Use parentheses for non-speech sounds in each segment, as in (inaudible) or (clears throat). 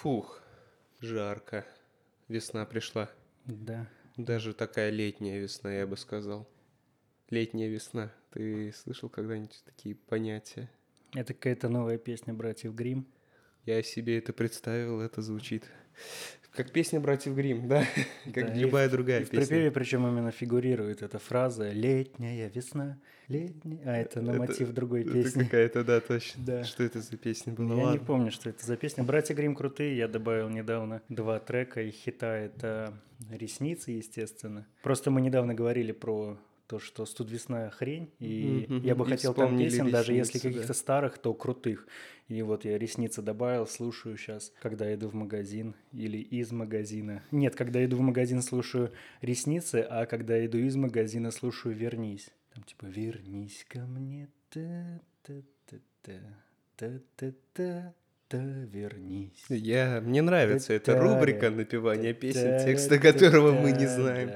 Фух, жарко. Весна пришла. Да. Даже такая летняя весна, я бы сказал. Летняя весна. Ты слышал когда-нибудь такие понятия? Это какая-то новая песня братьев Грим. Я себе это представил, это звучит как песня братьев Грим, да, (laughs) как Да, любая и в- другая и в песня. припеве причем именно фигурирует эта фраза «Летняя весна, летняя...» А это на Это- мотив другой это песни. какая-то, да, точно. Да. Что это за песня была? Я не Ладно. помню, что это за песня. Братья Грим крутые. Я добавил недавно два трека и хита. Это «Ресницы», естественно. Просто мы недавно говорили про то, что «Студ весна» хрень, и Мгм, я бы и хотел там песен, даже если «Ресницы», да. каких-то старых, то крутых. И вот я «Ресницы» добавил, слушаю сейчас, когда иду в магазин или из магазина. Нет, когда иду в магазин, слушаю «Ресницы», а когда иду из магазина, слушаю «Вернись». Там типа «Вернись ко мне, та-та-та-та, та-та-та, та вернись». Я, мне нравится эта рубрика напевания песен, текста которого мы не знаем.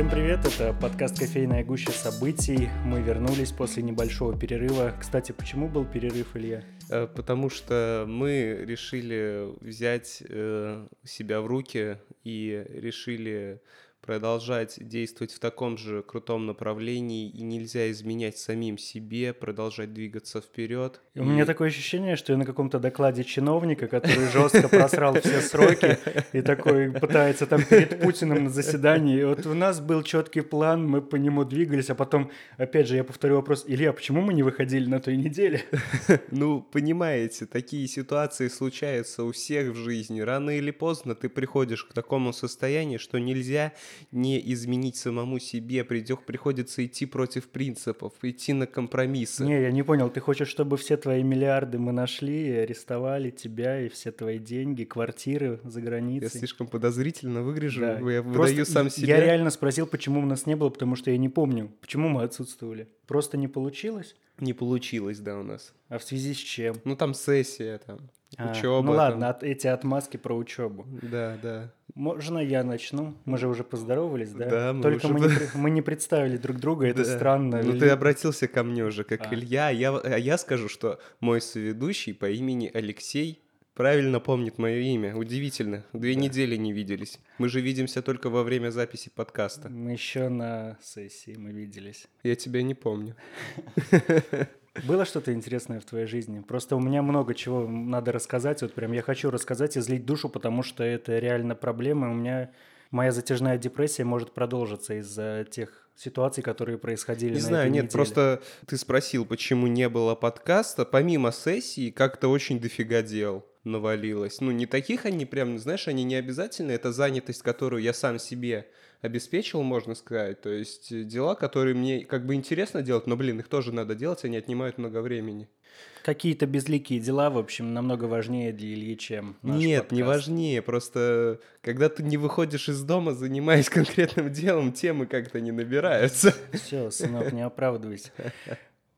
Всем привет, это подкаст «Кофейная гуща событий». Мы вернулись после небольшого перерыва. Кстати, почему был перерыв, Илья? Э, Потому что мы решили взять э, себя в руки и решили продолжать действовать в таком же крутом направлении, и нельзя изменять самим себе, продолжать двигаться вперед. И У меня такое ощущение, что я на каком-то докладе чиновника, который жестко просрал все сроки и такой пытается там перед Путиным на заседании. И вот у нас был четкий план, мы по нему двигались, а потом, опять же, я повторю вопрос, Илья, почему мы не выходили на той неделе? (laughs) Ну, понимаете, такие ситуации случаются у всех в жизни. Рано или поздно ты приходишь к такому состоянию, что нельзя не изменить самому себе. Придёх- приходится идти против принципов, идти на компромиссы. Не, я не понял, ты хочешь, чтобы все твои миллиарды мы нашли и арестовали тебя и все твои деньги, квартиры за Я границей? слишком подозрительно выгляжу, Да. я Просто выдаю сам я- себя. Я реально спросил, почему у нас не было, потому что я не помню, почему мы отсутствовали. Просто не получилось? Не получилось, да, у нас. А в связи с чем? Ну, там сессия, там, А, учеба. ну ладно, от- эти отмазки про учебу. Да, да. Можно я начну? Мы же уже поздоровались, да? Да, мы Только уже мы, не, мы не представили друг друга, это Да. странно. Ну, Ли- ты обратился ко мне уже, как А. Илья, а я, а я скажу, что мой соведущий по имени Алексей правильно помнит мое имя. Удивительно. Две недели не виделись. Мы же видимся только во время записи подкаста. Мы еще на сессии мы виделись. Я тебя не помню. (laughs) Было что-то интересное в твоей жизни? Просто у меня много чего надо рассказать. Вот прям я хочу рассказать и злить душу, потому что это реально проблема. У меня моя затяжная депрессия может продолжиться из-за тех ситуаций, которые происходили Не на знаю, этой нет, неделе. просто ты спросил, почему не было подкаста. Помимо сессии, как-то очень дофига дел навалилось. Ну, не таких они прям, знаешь, они не обязательно. Это занятость, которую я сам себе обеспечил, можно сказать. То есть э, дела, которые мне как бы интересно делать, но, блин, их тоже надо делать, они отнимают много времени. Какие-то безликие дела, в общем, намного важнее для Ильи, чем наш Нет, не подкаст. важнее. Просто когда ты не выходишь из дома, занимаясь (laughs) конкретным делом, темы как-то не набираются. Все, сынок, не оправдывайся.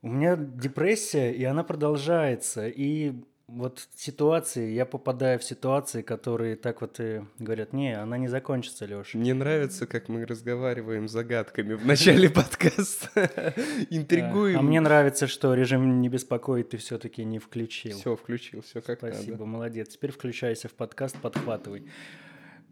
У меня депрессия, и она продолжается. И вот ситуации, я попадаю в ситуации, которые так вот и говорят, не, она не закончится, Леша. Мне нравится, как мы разговариваем загадками в начале подкаста. Интригуем. А мне нравится, что режим не беспокоит ты все-таки не включил. Все, включил, все как Спасибо, надо. молодец. Теперь включайся в подкаст, подхватывай.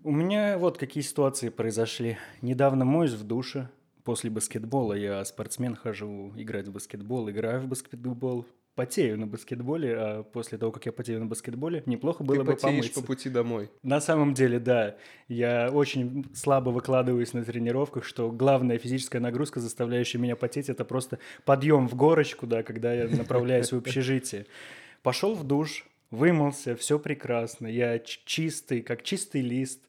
У меня вот какие ситуации произошли. Недавно моюсь в душе. После баскетбола я спортсмен, хожу играть в баскетбол, играю в баскетбол, потею на баскетболе, а после того, как я потею на баскетболе, неплохо было Ты бы потеешь помыться. по пути домой. На самом деле, да. Я очень слабо выкладываюсь на тренировках, что главная физическая нагрузка, заставляющая меня потеть, это просто подъем в горочку, да, когда я направляюсь в общежитие. Пошел в душ, вымылся, все прекрасно. Я чистый, как чистый лист.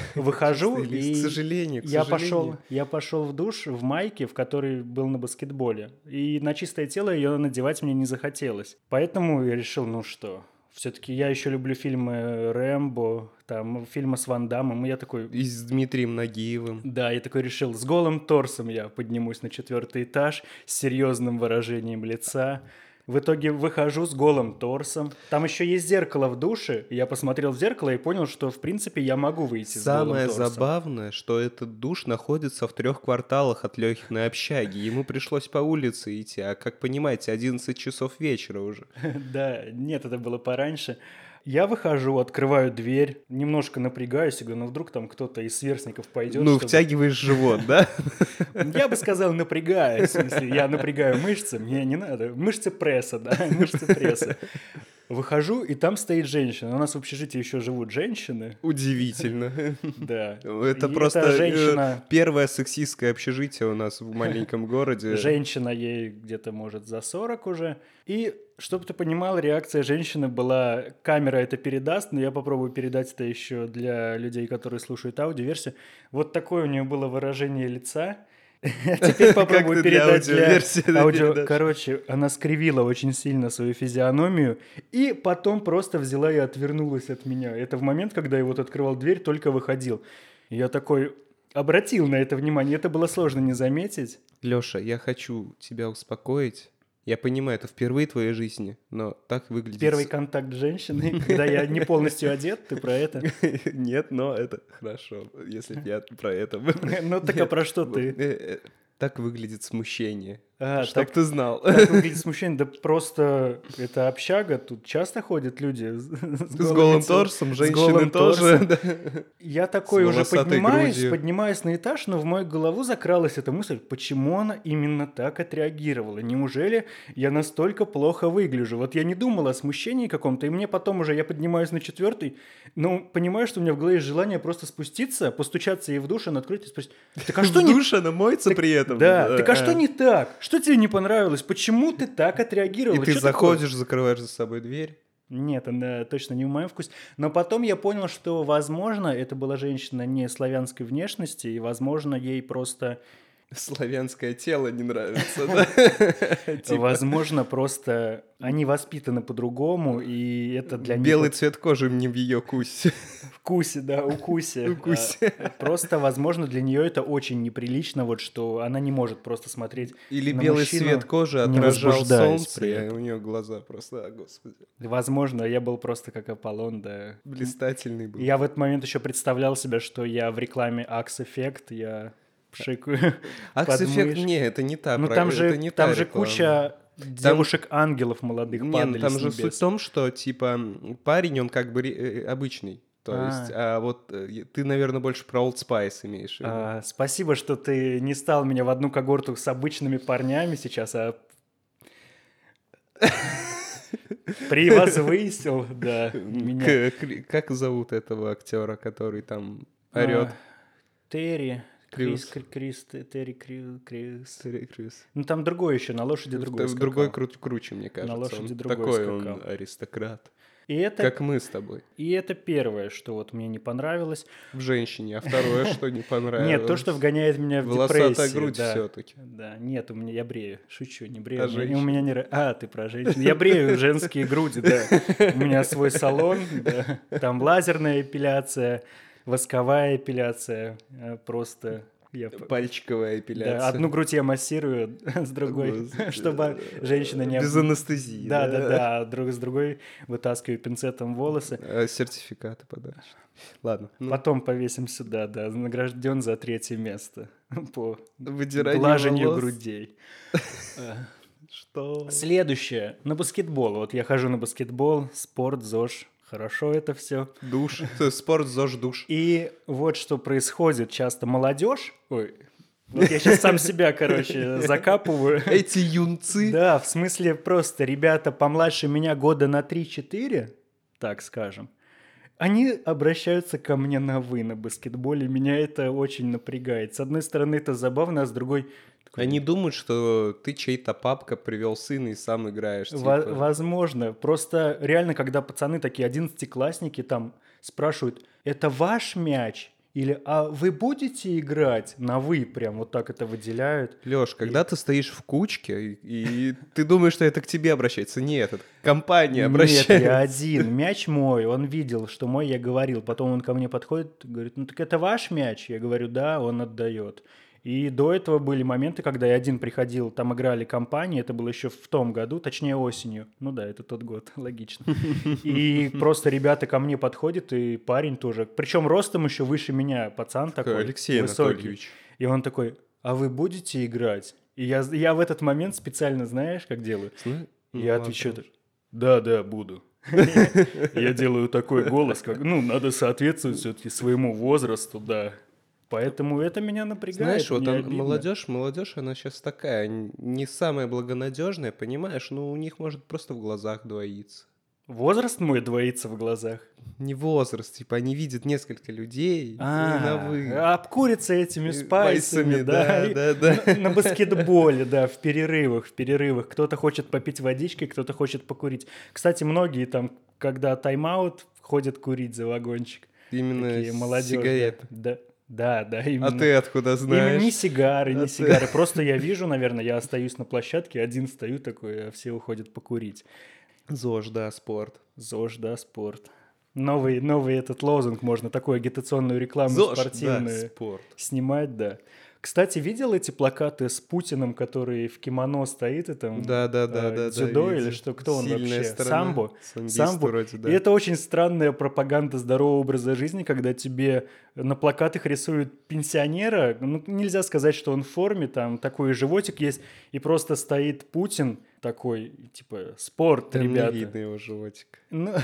(laughs) Выхожу и К сожалению, к я сожалению. пошел, я пошел в душ в майке, в которой был на баскетболе. И на чистое тело ее надевать мне не захотелось. Поэтому я решил, ну что, все-таки я еще люблю фильмы Рэмбо, там фильмы с Ван Дамом, и я такой, И с Дмитрием Нагиевым. да, я такой решил, с голым торсом я поднимусь на четвертый этаж, с серьезным выражением лица, В итоге выхожу с голым торсом. Там еще есть зеркало в душе. Я посмотрел в зеркало и понял, что в принципе я могу выйти с голым Самое торсом. забавное, что этот душ находится в трех кварталах от Лехиной общаги. Ему пришлось по улице идти, а как понимаете, 11 часов вечера уже. (laughs) Да, нет, это было пораньше. Я выхожу, открываю дверь, немножко напрягаюсь и говорю, ну вдруг там кто-то из сверстников пойдет. Ну, чтобы- втягиваешь живот, да? (laughs) Я бы сказал, напрягаюсь. В смысле, я напрягаю мышцы, мне не надо. Мышцы пресса, да, (laughs) мышцы пресса. Выхожу, и там стоит женщина. У нас в общежитии еще живут женщины. Удивительно. (laughs) Да. Это И просто э, женщина, первое сексистское общежитие у нас в маленьком городе. (laughs) женщина ей где-то, может, за 40 уже. И, чтобы ты понимал, реакция женщины была, камера это передаст, но я попробую передать это еще для людей, которые слушают аудиоверсию. Вот такое у нее было выражение лица. (laughs) Теперь попробую передать для аудио... Короче, она скривила очень сильно свою физиономию и потом просто взяла и отвернулась от меня. Это в момент, когда я вот открывал дверь, только выходил. Я такой обратил на это внимание. Это было сложно не заметить. Леша, я хочу тебя успокоить. Я понимаю, это впервые в твоей жизни, но так выглядит... Первый контакт с женщиной, (laughs) когда я не полностью одет, ты про это? (laughs) Нет, но это хорошо, если я про это... (laughs) Ну так а про что Э, ты? э, Так выглядит смущение. А, Чтоб так ты знал. так выглядит (laughs) смущение. Да просто это общага, тут часто ходят люди с, С голым лицом. торсом, с женщины голым тоже. торсом. да. Я такой уже поднимаюсь, грудью. поднимаюсь на этаж, но в мою голову закралась эта мысль, почему она именно так отреагировала? Неужели я настолько плохо выгляжу? Вот я не думал о смущении каком-то, и мне потом уже, я поднимаюсь на четвертый, но понимаю, что у меня в голове есть желание просто спуститься, постучаться ей в душ, она открыть и спросить, так а (laughs) что В не душе она моется при этом. Да, так а что А. не так? Что тебе не понравилось? Почему ты так отреагировал? И ты Что такое? заходишь, закрываешь за собой дверь. Нет, она точно не в моем вкусе. Но потом я понял, что, возможно, это была женщина не славянской внешности, и, возможно, ей просто... Славянское тело не нравится, да? (laughs) Типа, Возможно, просто они воспитаны по-другому, и это для них Белый цвет кожи мне в ее кусе. вкусе, да, укусе. (laughs) Укусе. А, Просто, возможно, для нее это очень неприлично, вот что она не может просто смотреть Или белый цвет кожи отражал солнце, и у нее глаза просто, а, господи, Возможно, я был просто как Аполлон, да. блистательный был. Я в этот момент еще представлял себя, что я в рекламе Axe Effect, я пшикаю. (laughs) Акс под эффект, мышь. не, это не та, Ну там это же, не там та же реклама. куча девушек-ангелов молодых Не, ну падали там же суть небес. в том, что, типа, парень, он как бы ре- э, обычный. То А. есть, а вот э, ты, наверное, больше про Old Spice имеешь. А, спасибо, что ты не стал меня в одну когорту с обычными парнями сейчас, а (laughs) превозвысил, да, меня. Как зовут этого актера, который там орет? А, Терри, Крис, Крис, Терри Крис. Терри Крюс. Ну там другой еще, на лошади другой В- Другой скакал. кру- круче, мне кажется. лошади Он другой Такой он скакал. аристократ. И это, Как мы с тобой. и это первое, что вот мне не понравилось. В женщине. А второе, что не понравилось? Нет, то, что вгоняет меня в Волосатая депрессию. грудь да. все-таки. Да, нет, у меня я брею, шучу, не брею. А у, меня, не... А, ты про женщин. Я брею женские груди, да. У меня свой салон. Там лазерная эпиляция, восковая эпиляция, э, просто я... Пальчиковая эпиляция. Да, одну грудь я массирую, (laughs) с другой, (laughs) чтобы женщина не... Без анестезии. Да, да, да, друг с другой вытаскиваю пинцетом волосы. А, Сертификаты подашь. Ладно. ну, Потом повесим сюда, да, награжден за третье место (laughs) по глажению грудей. Что? Следующее. На баскетбол. Вот я хожу на баскетбол, спорт, ЗОЖ. Хорошо это все. Душ. Спорт, ЗОЖ, душ. И вот что происходит. Часто молодежь... Ой, вот я (laughs) сейчас сам себя, короче, закапываю. Эти юнцы. Да, в смысле просто ребята помладше меня года на 3-4, так скажем, они обращаются ко мне на «вы» на баскетболе. Меня это очень напрягает. С одной стороны, это забавно, а с другой... Они думают, что ты чей-то папка привел сына и сам играешь. Типа. Возможно. Просто реально, когда пацаны такие одиннадцатиклассники там спрашивают, это ваш мяч? Или а вы будете играть? На вы прям вот так это выделяют. Леш, когда ты стоишь в кучке, и, и ты думаешь, что это к тебе обращается. Нет, это компания обращается. Нет, я один. Мяч мой. Он видел, что мой, я говорил. Потом он ко мне подходит, говорит, ну так это ваш мяч? Я говорю, да, он отдает. И до этого были моменты, когда я один приходил, там играли компании, это было еще в том году, точнее осенью. Ну да, это тот год, (laughs) логично. И просто ребята ко мне подходят, и парень тоже. Причем ростом еще выше меня, пацан такой. Алексей высокий. Анатольевич. И он такой, а вы будете играть? И я, я в этот момент специально, знаешь, как делаю? Ну, Я отвечаю, да, да, буду. (laughs) Я делаю такой голос, как, ну, надо соответствовать все-таки своему возрасту, да. Поэтому это меня напрягает. Знаешь, вот он- обидно. молодежь, молодежь, она сейчас такая, не самая благонадежная, понимаешь, но у них может просто в глазах двоиться. Возраст мой двоится в глазах. Не возраст, типа они видят несколько людей и на вы. А, обкурятся этими спайсами, да. да, да. На, (laughs) на баскетболе, да, в перерывах, в перерывах. Кто-то хочет попить водички, кто-то хочет покурить. Кстати, многие там, когда тайм-аут, ходят курить за вагончик. Именно Такие молодежь. сигареты. Да, да, да, именно. А ты откуда Именно знаешь? не сигары, А не ты- сигары. Просто я вижу, наверное, я остаюсь на площадке, один стою такой, а все уходят покурить. ЗОЖ, да, спорт. ЗОЖ, да, спорт. Новый, новый этот лозунг можно, такую агитационную рекламу ЗОЖ, да, спортивную спорт. снимать, да. Кстати, видел эти плакаты с Путиным, который в кимоно стоит и там Да, да, да, э, да, да. дзюдо или что, кто он вообще? Самбо? Самбо. вроде, да. И это очень странная пропаганда здорового образа жизни, когда тебе на плакатах рисуют пенсионера. Ну, нельзя сказать, что он в форме, там такой животик есть, и просто стоит Путин такой, типа, спорт, Там не ребята. видно его животик. Ну,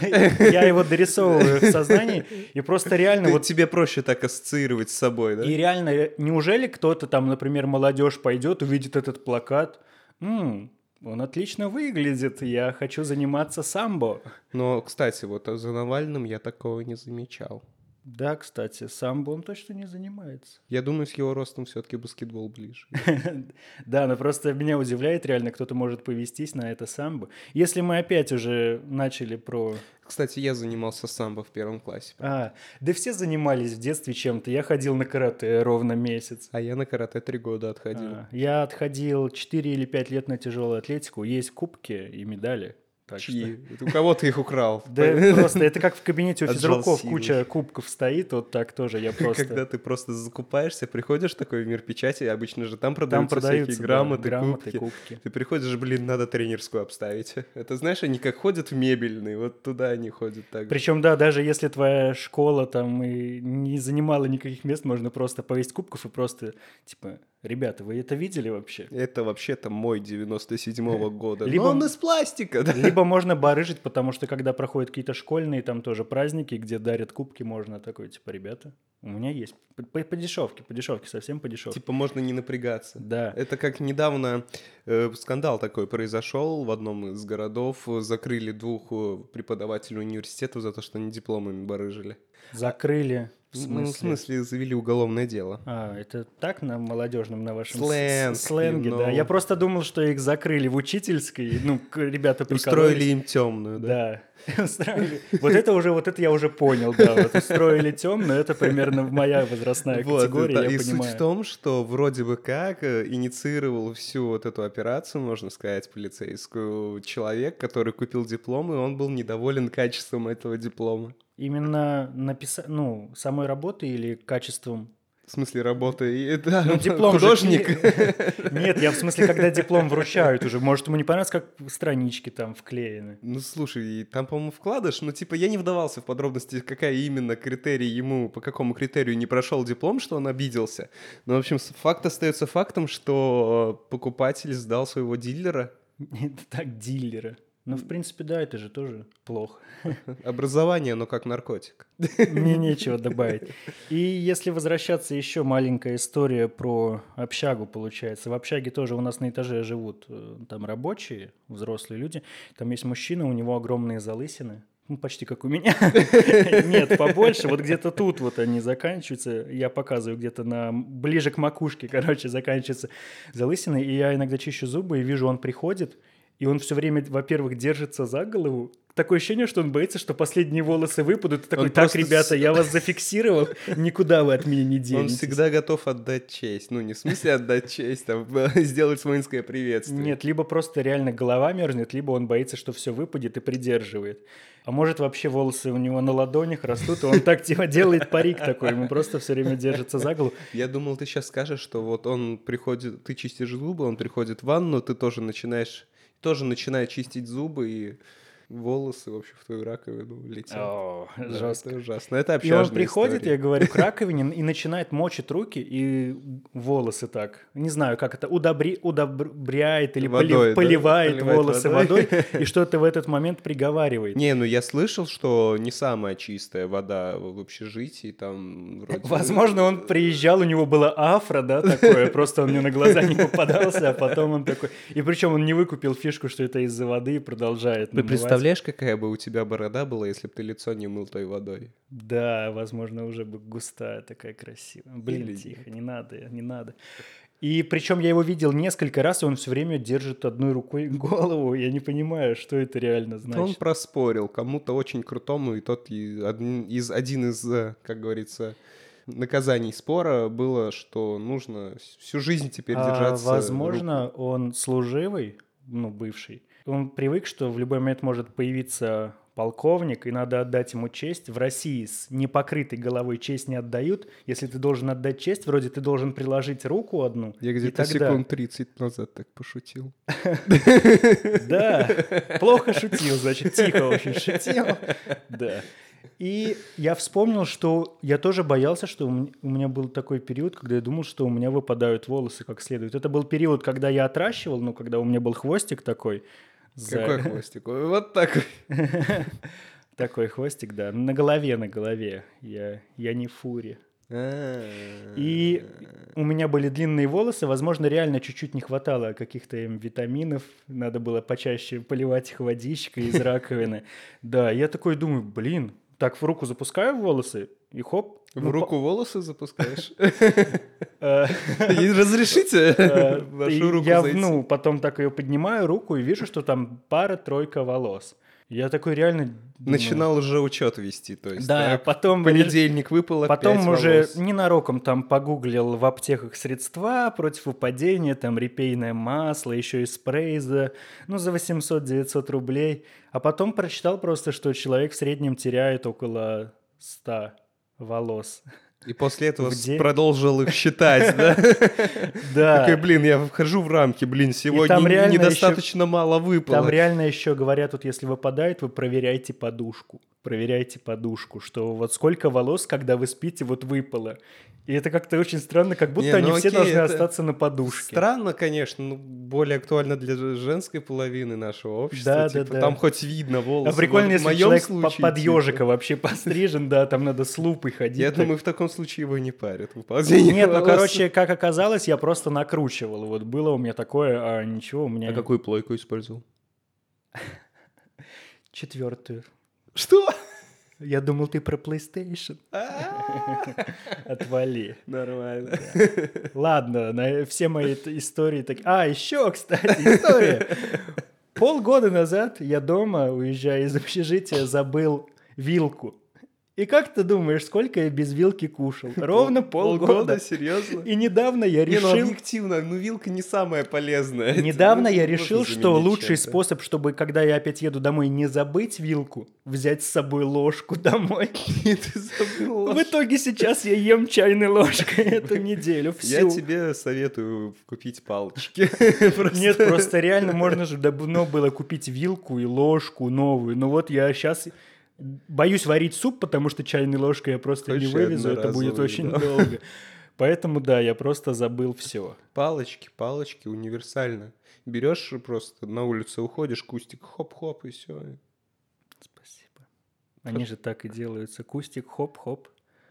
я его дорисовываю в сознании, и просто реально вот Тебе проще так ассоциировать с собой, да? и реально, э, неужели кто-то там, например, молодежь пойдет, увидит этот плакат, «М, он отлично выглядит, я хочу заниматься самбо. Но, кстати, вот за Навальным я такого не замечал. Да, кстати, самбо он точно не занимается. (laughs) Я думаю, с его ростом все-таки баскетбол ближе. (laughs) Да, но просто меня удивляет реально, кто-то может повестись на это самбо. Если мы опять уже начали про... Кстати, я занимался самбо в первом классе. А, да все занимались в детстве чем-то. Я ходил на карате ровно месяц. А я на карате три года отходил. А, Я отходил 4 или 5 лет на тяжелую атлетику. Есть кубки и медали. Так что- Чьи? У кого ты их украл? (laughs) Да просто это как в кабинете у физруков куча кубков стоит, вот так тоже я (laughs) просто... Когда ты просто закупаешься, приходишь такой в мир печати, обычно же там продаются, всякие грамоты, кубки. кубки. Ты приходишь, блин, надо тренерскую обставить. (laughs) Это знаешь, они как ходят в мебельный, вот туда они ходят так. Причем, да, даже если твоя школа там и не занимала никаких мест, можно просто повесить кубков и просто, типа, ребята, вы это видели вообще? Это вообще-то мой 97-го (laughs) года. Либо- Но он из пластика, да? Либо можно барыжить, потому что когда проходят какие-то школьные там тоже праздники, где дарят кубки, можно такой, типа, ребята, у меня есть. По, по- по дешевке, по дешевке, совсем по дешевке. Типа можно не напрягаться. Да. Это как недавно э, скандал такой произошел в одном из городов. Закрыли двух э, преподавателей университета за то, что они дипломами барыжили. Закрыли. В Ну, смысле? в смысле, завели уголовное дело. А, это так на молодежном, на вашем Сленг, сленге, you да. know. Я просто думал, что их закрыли в учительской, ну, ребята Устроили прикололись. им темную, да? Да, (laughs) устроили. Вот это уже, вот это я уже понял, да. Вот устроили темную, это примерно моя возрастная Вот, категория, да, я и понимаю. суть в том, что вроде бы как э, инициировал всю вот эту операцию, можно сказать, полицейскую, человек, который купил диплом, и он был недоволен качеством этого диплома. Именно написать, ну, самой работы или качеством? В смысле работы? И, да, Ну, диплом же художник. ки- (laughs) Нет, я в смысле, когда диплом вручают уже. Может, ему не понравится, как странички там вклеены. Ну, слушай, там, по-моему, вкладыш, но, типа, я не вдавался в подробности, какая именно критерий ему, по какому критерию не прошел диплом, что он обиделся. Но, в общем, факт остается фактом, что э, покупатель сдал своего дилера. Это (laughs) так, дилера. Ну, в принципе, да, это же тоже плохо. (laughs) Образование, но как наркотик. (laughs) Мне нечего добавить. И если возвращаться, еще маленькая история про общагу получается. В общаге тоже у нас на этаже живут э, там рабочие, взрослые люди. Там есть мужчина, у него огромные залысины. Ну, почти как у меня. (laughs) Нет, побольше. Вот где-то тут вот они заканчиваются. Я показываю где-то на ближе к макушке, короче, заканчивается залысины. И я иногда чищу зубы и вижу, он приходит, и он все время, во-первых, держится за голову, такое ощущение, что он боится, что последние волосы выпадут. И такой, Он так, просто ребята, я вас зафиксировал, никуда вы от меня не денетесь. Он всегда готов отдать честь. Ну, не в смысле отдать честь, там, (laughs) сделать воинское приветствие. Нет, либо просто реально голова мерзнет, либо он боится, что все выпадет и придерживает. А может вообще волосы у него на ладонях растут, и он так типа делает парик такой, ему просто все время держится за голову. Я думал, ты сейчас скажешь, что вот он приходит, ты чистишь зубы, он приходит в ванну, ты тоже начинаешь, тоже начинает чистить зубы и волосы, в общем, в твою раковину летят. О, Да, жестко. Это ужасно. Это И он приходит, история. я говорю, к (laughs) раковине и начинает мочить руки и волосы так. Не знаю, как это, удобри, удобряет или Водой, да? поливает, Поливает волосы водой. водой (laughs) и что-то в этот момент приговаривает. Не, ну я слышал, что не самая чистая вода в общежитии, там вроде... Возможно, он приезжал, у него было афро, да, такое, (laughs) просто он мне на глаза не попадался, а потом он такой... И причем он не выкупил фишку, что это из-за воды и продолжает намывать. Представляешь, какая бы у тебя борода была, если бы ты лицо не мыл той водой? Да, возможно, уже бы густая такая красивая. Блин, Или тихо, не надо, не надо. И причем я его видел несколько раз, и он все время держит одной рукой (laughs) голову. Я не понимаю, что это реально То он значит. проспорил кому-то очень крутому, и тот из, один из, э, как говорится, наказаний спора было, что нужно всю жизнь теперь А, держаться. возможно, он служивый, ну, бывший. Он привык, что в любой момент может появиться полковник, и надо отдать ему честь. В России с непокрытой головой честь не отдают. Если ты должен отдать честь, вроде ты должен приложить руку одну. Я где-то тогда- секунд 30 назад так пошутил. (laughs) Да, плохо шутил, значит, тихо очень шутил. Да. И я вспомнил, что я тоже боялся, что у меня был такой период, когда я думал, что у меня выпадают волосы как следует. Это был период, когда я отращивал, ну, когда у меня был хвостик такой. За- Какой (laughs) хвостик? Вот такой. (laughs) Такой хвостик, да. На голове, на голове. Я, я не фури. И у меня были длинные волосы, возможно, реально чуть-чуть не хватало каких-то им витаминов, надо было почаще поливать их водичкой из раковины. (laughs) Да, я такой думаю, блин, так в руку запускаю волосы, и хоп. В ну, руку волосы запускаешь? (laughs) э, Разрешите э, вашу руку Я, ну, потом так ее поднимаю руку и вижу, что там пара-тройка волос. Я такой реально... думаю, Начинал уже учет вести, то есть. Да, так, потом... понедельник выпало Потом уже волос. ненароком там погуглил в аптеках средства против выпадения, там репейное масло, еще и спрей за, ну, за 800-900 рублей. А потом прочитал просто, что человек в среднем теряет около 100 волос. И после этого день. продолжил их считать, (laughs) да? Да, Такой, блин, я вхожу в рамки, блин, сегодня недостаточно мало выпало. там реально еще говорят, вот если выпадает, вы проверяйте подушку. Проверяйте подушку, что вот сколько волос, когда вы спите, вот выпало. И это как-то очень странно, как будто они ну все должны остаться на подушке. Странно, конечно, но более актуально для женской половины нашего общества. Да, да, типа, да. Там хоть видно волосы. А прикольно, если человек под типа, ежика вообще пострижен, да, там надо с лупой ходить. Я думаю, в таком случае его не парят. выпадение Нет, ну, волос. короче, как оказалось, я просто накручивал. Вот было у меня такое, а ничего, у меня А какую плойку использовал? четвертую. Что? Я думал, ты про PlayStation. Отвали. Нормально. Ладно, на все мои истории так. А, еще, кстати, история. Полгода назад я дома, уезжая из общежития, забыл вилку. И как ты думаешь, сколько я без вилки кушал? (laughs) Ровно полгода. серьезно? И недавно я Не, ну решил... объективно, ну вилка не самая полезная. Недавно ну, я решил, что лучший способ, чтобы, когда я опять еду домой, не забыть вилку, взять с собой ложку домой. (laughs) В итоге сейчас я ем чайной ложкой (laughs) эту неделю. Я тебе советую купить палочки. Нет, просто реально можно же давно было купить вилку и ложку новую. Но вот я сейчас боюсь варить суп, потому что чайной ложкой я просто не Хочешь вывезу, это будет очень да. долго. Поэтому да, я просто забыл все. Палочки, палочки, универсально. Берешь просто на улицу уходишь, кустик, хоп-хоп, и все. Спасибо. Они же так и делаются. Кустик, хоп-хоп.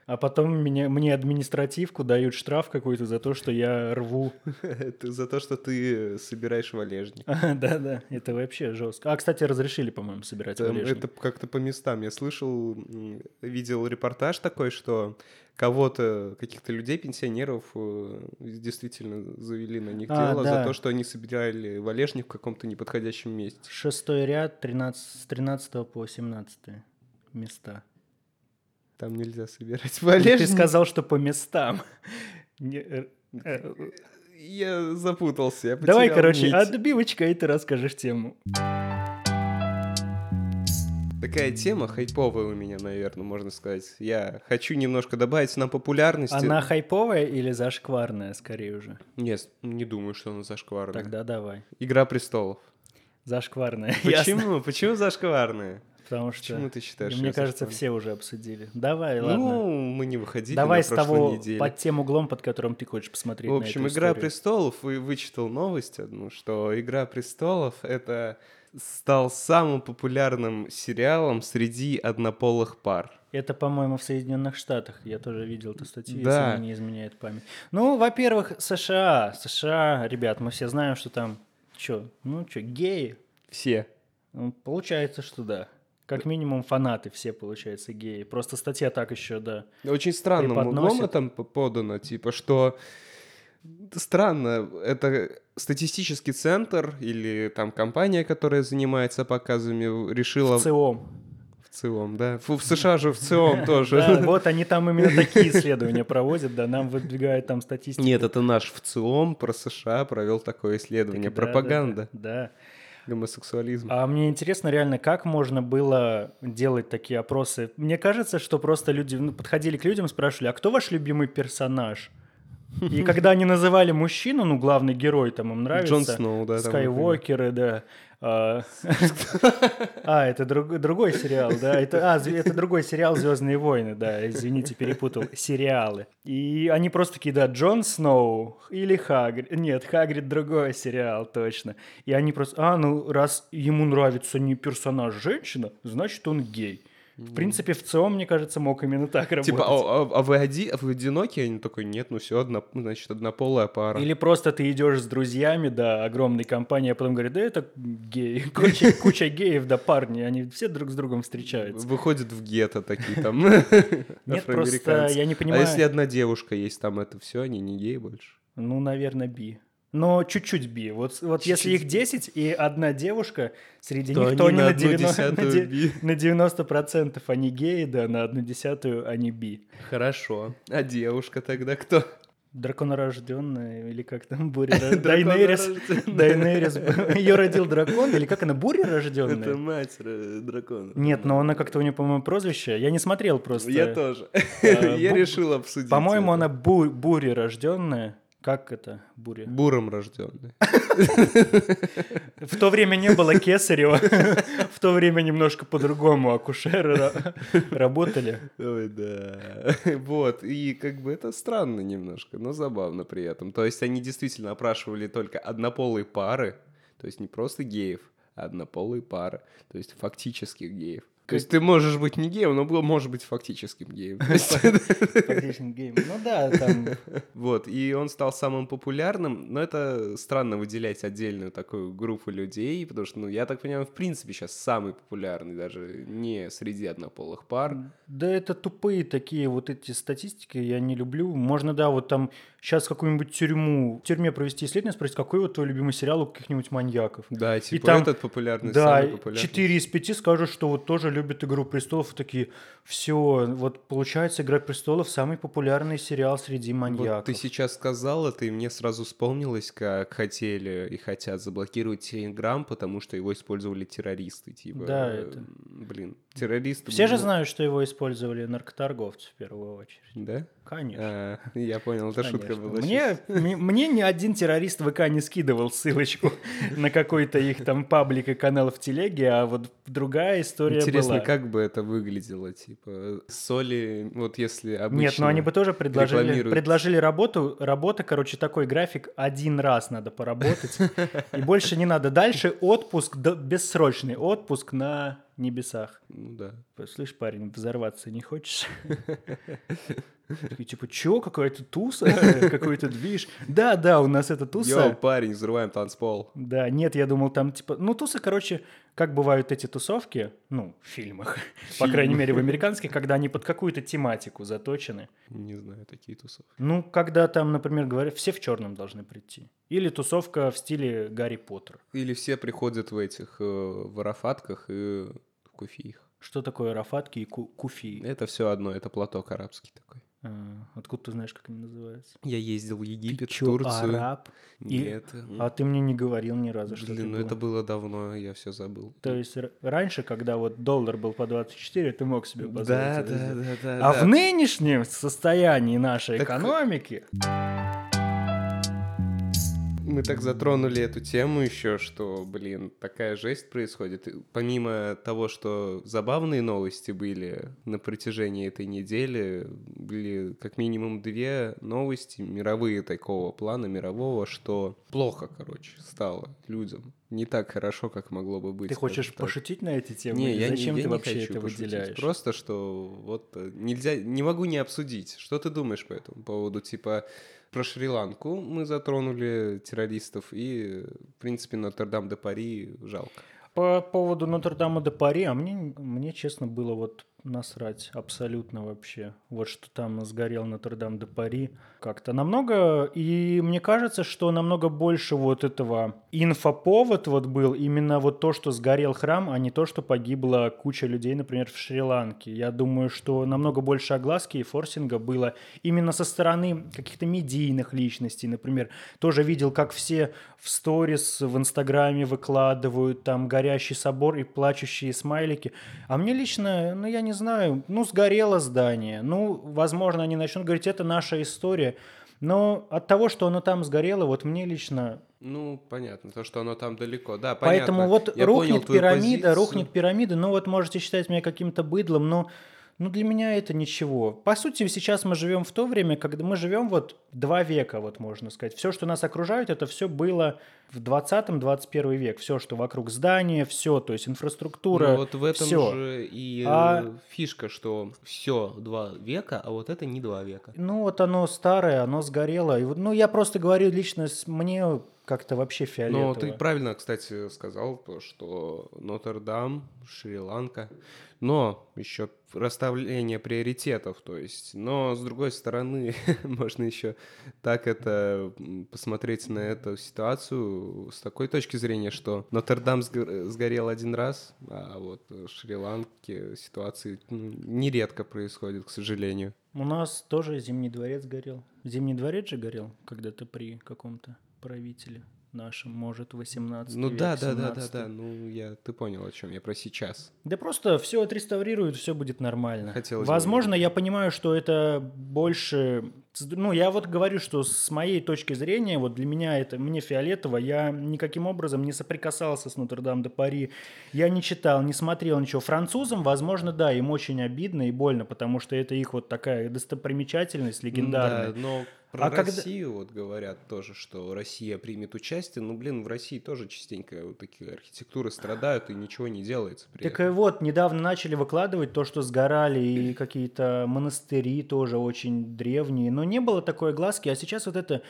А потом меня, мне административку дают штраф какой-то за то, что я рву. (laughs) За то, что ты собираешь валежник. (laughs) Да-да, это вообще жестко. А, кстати, разрешили, по-моему, собирать Там валежник. это как-то по местам. Я слышал, видел репортаж такой, что кого-то, каких-то людей, пенсионеров, э, действительно завели на них А, дело да. за то, что они собирали валежник в каком-то неподходящем месте. Шестой ряд 13, с 13 по 17 места. Там нельзя собирать (laughs) Ты валежник. сказал, что по местам. Э, э, Я запутался, я Давай, короче, нить. отбивочка, и ты расскажешь тему. Такая тема хайповая у меня, наверное, можно сказать. Я хочу немножко добавить на популярности. Она хайповая или зашкварная, скорее уже? Нет, не думаю, что она зашкварная. Тогда давай. Игра престолов. Зашкварная. (laughs) ясно. Почему? Почему зашкварная? Потому что, Почему ты считаешь, мне кажется, все уже обсудили. Давай, ладно. Ну, мы не выходили Давай на с того, неделе. под тем углом, под которым ты хочешь посмотреть В на общем, эту «Игра историю. престолов», и вычитал новость одну, что «Игра престолов» — это стал самым популярным сериалом среди однополых пар. Это, по-моему, в Соединенных Штатах. Я тоже видел эту статью, Да. если мне не изменяет память. Ну, во-первых, США. США, ребят, мы все знаем, что там... Чё? Ну, чё, геи? Все. Ну, получается, что да. Как минимум фанаты все, получается, геи. Просто статья так еще, да. Очень странным углом это п- подано, типа, что странно, это статистический центр или там компания, которая занимается показами, решила В ЦИОМ. в целом, да. Фу, в США же в целом (laughs) тоже. Да, вот они там именно такие исследования проводят, да, нам выдвигают там статистику. Нет, это наш в ЦИОМ про США провел такое исследование. Пропаганда Да, да. гомосексуализма. А мне интересно реально, как можно было делать такие опросы. Мне кажется, что просто люди ну, подходили к людям, спрашивали, а кто ваш любимый персонаж? И когда они называли мужчину, ну, главный герой, там им нравится. Джон Сноу, да, Скайуокеры, да. А, (laughs) а, это друг- другой сериал, да. Это, а, это другой сериал «Звездные войны», да, извините, перепутал. Сериалы. И они просто такие, да, Джон Сноу или Хагрид. Нет, Хагрид другой сериал, точно. И они просто, а, ну, раз ему нравится не персонаж женщина, значит, он гей. В принципе, в ЦИОМ, мне кажется, мог именно так работать. Типа, а, а- а вы, оди, а вы одиноки? Они такой, нет, ну все, одно, значит, однополая пара. Или просто ты идешь с друзьями, да, огромной компанией, а потом говорят, да это гей, (laughs) куча, куча геев, да парни, они все друг с другом встречаются. Выходят в гетто такие там (laughs) Нет, просто я не А понимаю. если одна девушка есть там, это все, они не геи больше? Ну, наверное, би. Но чуть-чуть би. Вот, вот если Чуть-чуть их 10 и одна девушка среди То них, то они на на, одну 90, на, би. на 90% они геи, да, на одну десятую они би. Хорошо. А девушка тогда кто? Драконорожденная, или как там, буря... (laughs) Дайнерис. Дайнерис. (laughs) Ее родил дракон, или как она, буря Это рожденная? мать э, дракона. Нет, но она как-то у нее, по-моему, прозвище. Я не смотрел просто. Я тоже. э, (laughs) Я решил обсудить. По-моему, это. она бу- буря рожденная. Как это, буря? Буром рожденный. В то время не было кесарева. (laughs) В то время немножко по-другому акушеры ра- работали. Ой, да. Вот, и как бы это странно немножко, но забавно при этом. То есть они действительно опрашивали только однополые пары, то есть не просто геев, а однополые пары, то есть фактических геев. То есть ты можешь быть не геем, но можешь быть фактическим геем. (laughs) То есть- Фактически гейм. Ну да, там... Вот, и он стал самым популярным, но это странно выделять отдельную такую группу людей, потому что, ну, я так понимаю, в принципе сейчас самый популярный, даже не среди однополых пар. Да это тупые такие вот эти статистики, я не люблю. Можно, да, вот там сейчас какую-нибудь тюрьму, в тюрьме провести исследование, спросить, какой вот твой любимый сериал у каких-нибудь маньяков. Да, типа там- этот популярный, Да, самый популярный. 4 из 5 скажут, что вот тоже любят «Игру престолов», и такие, все, вот получается «Игра престолов» самый популярный сериал среди маньяков. Вот ты сейчас сказал это, и мне сразу вспомнилось, как хотели и хотят заблокировать Телеграм, потому что его использовали террористы. Типа, Да, это- Блин, террористы... Все же ну, знают, что его использовали наркоторговцы в первую очередь. Да? Конечно. А, я понял, это шутка была. Мне, мне, ни один террорист в ВК не скидывал ссылочку (laughs) на какой-то их там паблик и канал в телеге, а вот другая история Интересно, была. как бы это выглядело, типа, соли, вот если обычно... Нет, но они бы тоже предложили, предложили работу. Работа, короче, такой график. Один раз надо поработать. И больше не надо. Дальше отпуск, бессрочный отпуск на небесах. Ну да. Слышь, парень, взорваться не хочешь? (laughs) Такие, типа, чё, какая-то туса, какой-то движ? Да, да, у нас это туса. Йоу, парень, взрываем танцпол. Да, нет, я думал, там, типа, ну, тусы, короче, как бывают эти тусовки, ну, в фильмах, по крайней мере, в американских, когда они под какую-то тематику заточены. Не знаю, такие тусовки. Ну, когда там, например, говорят, все в черном должны прийти. Или тусовка в стиле Гарри Поттер. Или все приходят в этих э, в арафатках и в куфиях. Что такое арафатки и ку- куфи? Это все одно, это платок арабский такой. А, откуда ты знаешь, как они называются? Я ездил в Египет, чё, Турцию. араб? И- Нет. А ты мне не говорил ни разу, что Блин, ну это было давно, я все забыл. То есть р- раньше, когда вот доллар был по 24, ты мог себе позволить Да, да, да, да. А да. в нынешнем состоянии нашей Так- экономики... Мы так затронули эту тему еще, что, блин, такая жесть происходит. Помимо того, что забавные новости были на протяжении этой недели, были как минимум две новости мировые такого плана, мирового, что плохо, короче, стало людям. Не так хорошо, как могло бы быть. Ты хочешь так. пошутить на эти темы? Не, я Зачем не, я ты не вообще хочу это пошутить. выделяешь? Просто что вот э, нельзя, не могу не обсудить. Что ты думаешь по этому поводу? Типа про Шри-Ланку мы затронули террористов и, в принципе, Нотр-Дам-де-Пари жалко. По поводу Нотр-Дама де Пари, а мне, мне, честно, было вот насрать абсолютно вообще. Вот что там сгорел Нотр-Дам де Пари. Как-то намного... И мне кажется, что намного больше вот этого инфоповод вот был именно вот то, что сгорел храм, а не то, что погибла куча людей, например, в Шри-Ланке. Я думаю, что намного больше огласки и форсинга было именно со стороны каких-то медийных личностей. Например, тоже видел, как все в сторис в Инстаграме выкладывают там горящий собор и плачущие смайлики. А мне лично, ну я не знаю, ну сгорело здание. Ну, возможно, они начнут говорить, это наша история. Но от того, что оно там сгорело, вот мне лично Ну, понятно, то, что оно там далеко. Да, Поэтому понятно. вот Я рухнет пирамида, позицию. рухнет пирамида, ну вот можете считать меня каким-то быдлом, но ну, для меня это ничего. По сути, сейчас мы живем в то время, когда мы живем вот два века, вот можно сказать. Все, что нас окружает, это все было в 20-21 век. Все, что вокруг здания, все, то есть инфраструктура, Ну, вот в этом всё. же и А- э, фишка, что все два века, а вот это не два века. Ну, вот оно старое, оно сгорело. И ну, я просто говорю лично, мне как-то вообще фиолетово. Но ты правильно, кстати, сказал, то, что Нотр-Дам, Шри-Ланка, но еще расставление приоритетов, то есть, но с другой стороны, (laughs) можно еще так это посмотреть на эту ситуацию с такой точки зрения, что Нотр-Дам сгор- сгорел один раз, а вот в Шри-Ланке ситуации ну, нередко происходят, к сожалению. У нас тоже Зимний дворец горел. Зимний дворец же горел когда-то при каком-то правителе нашем, может, 18 Ну век, да, да, да, да, 17. да, ну я, ты понял, о чем я про сейчас. Да просто все отреставрируют, все будет нормально. Хотелось бы Возможно, верить. я понимаю, что это больше... Ну, я вот говорю, что с моей точки зрения, вот для меня это, мне фиолетово, я никаким образом не соприкасался с Нотр-Дам де Пари, я не читал, не смотрел ничего. Французам, возможно, да, им очень обидно и больно, потому что это их вот такая достопримечательность легендарная. Да, но про А когда- Россию вот говорят тоже, что Россия примет участие. Ну, блин, в России тоже частенько вот такие архитектуры страдают, и ничего не делается при Так и этом. вот, недавно начали выкладывать то, что сгорали и (clears throat) какие-то монастыри тоже очень древние, но не было такой глазки, а сейчас вот это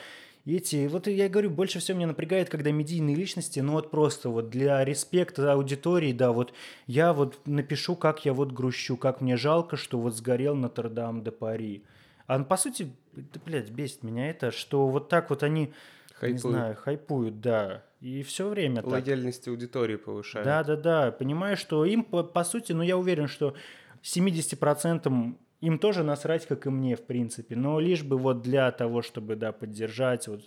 эти, вот я говорю, больше всего меня напрягает, когда медийные личности, ну вот просто вот для респекта аудитории, да, вот я вот напишу, как я вот грущу, как мне жалко, что вот сгорел Нотр-Дам де Пари. А по сути, да, блядь, бесит меня это, что вот так вот они, не Хайпуют. знаю, хайпуют, да, и все время так. Лояльность аудитории повышают. Да, да, да. Понимаю, что им, по, по сути, ну, я уверен, что 70% им тоже насрать, как и мне, в принципе. Но лишь бы вот для того, чтобы, да, поддержать, вот,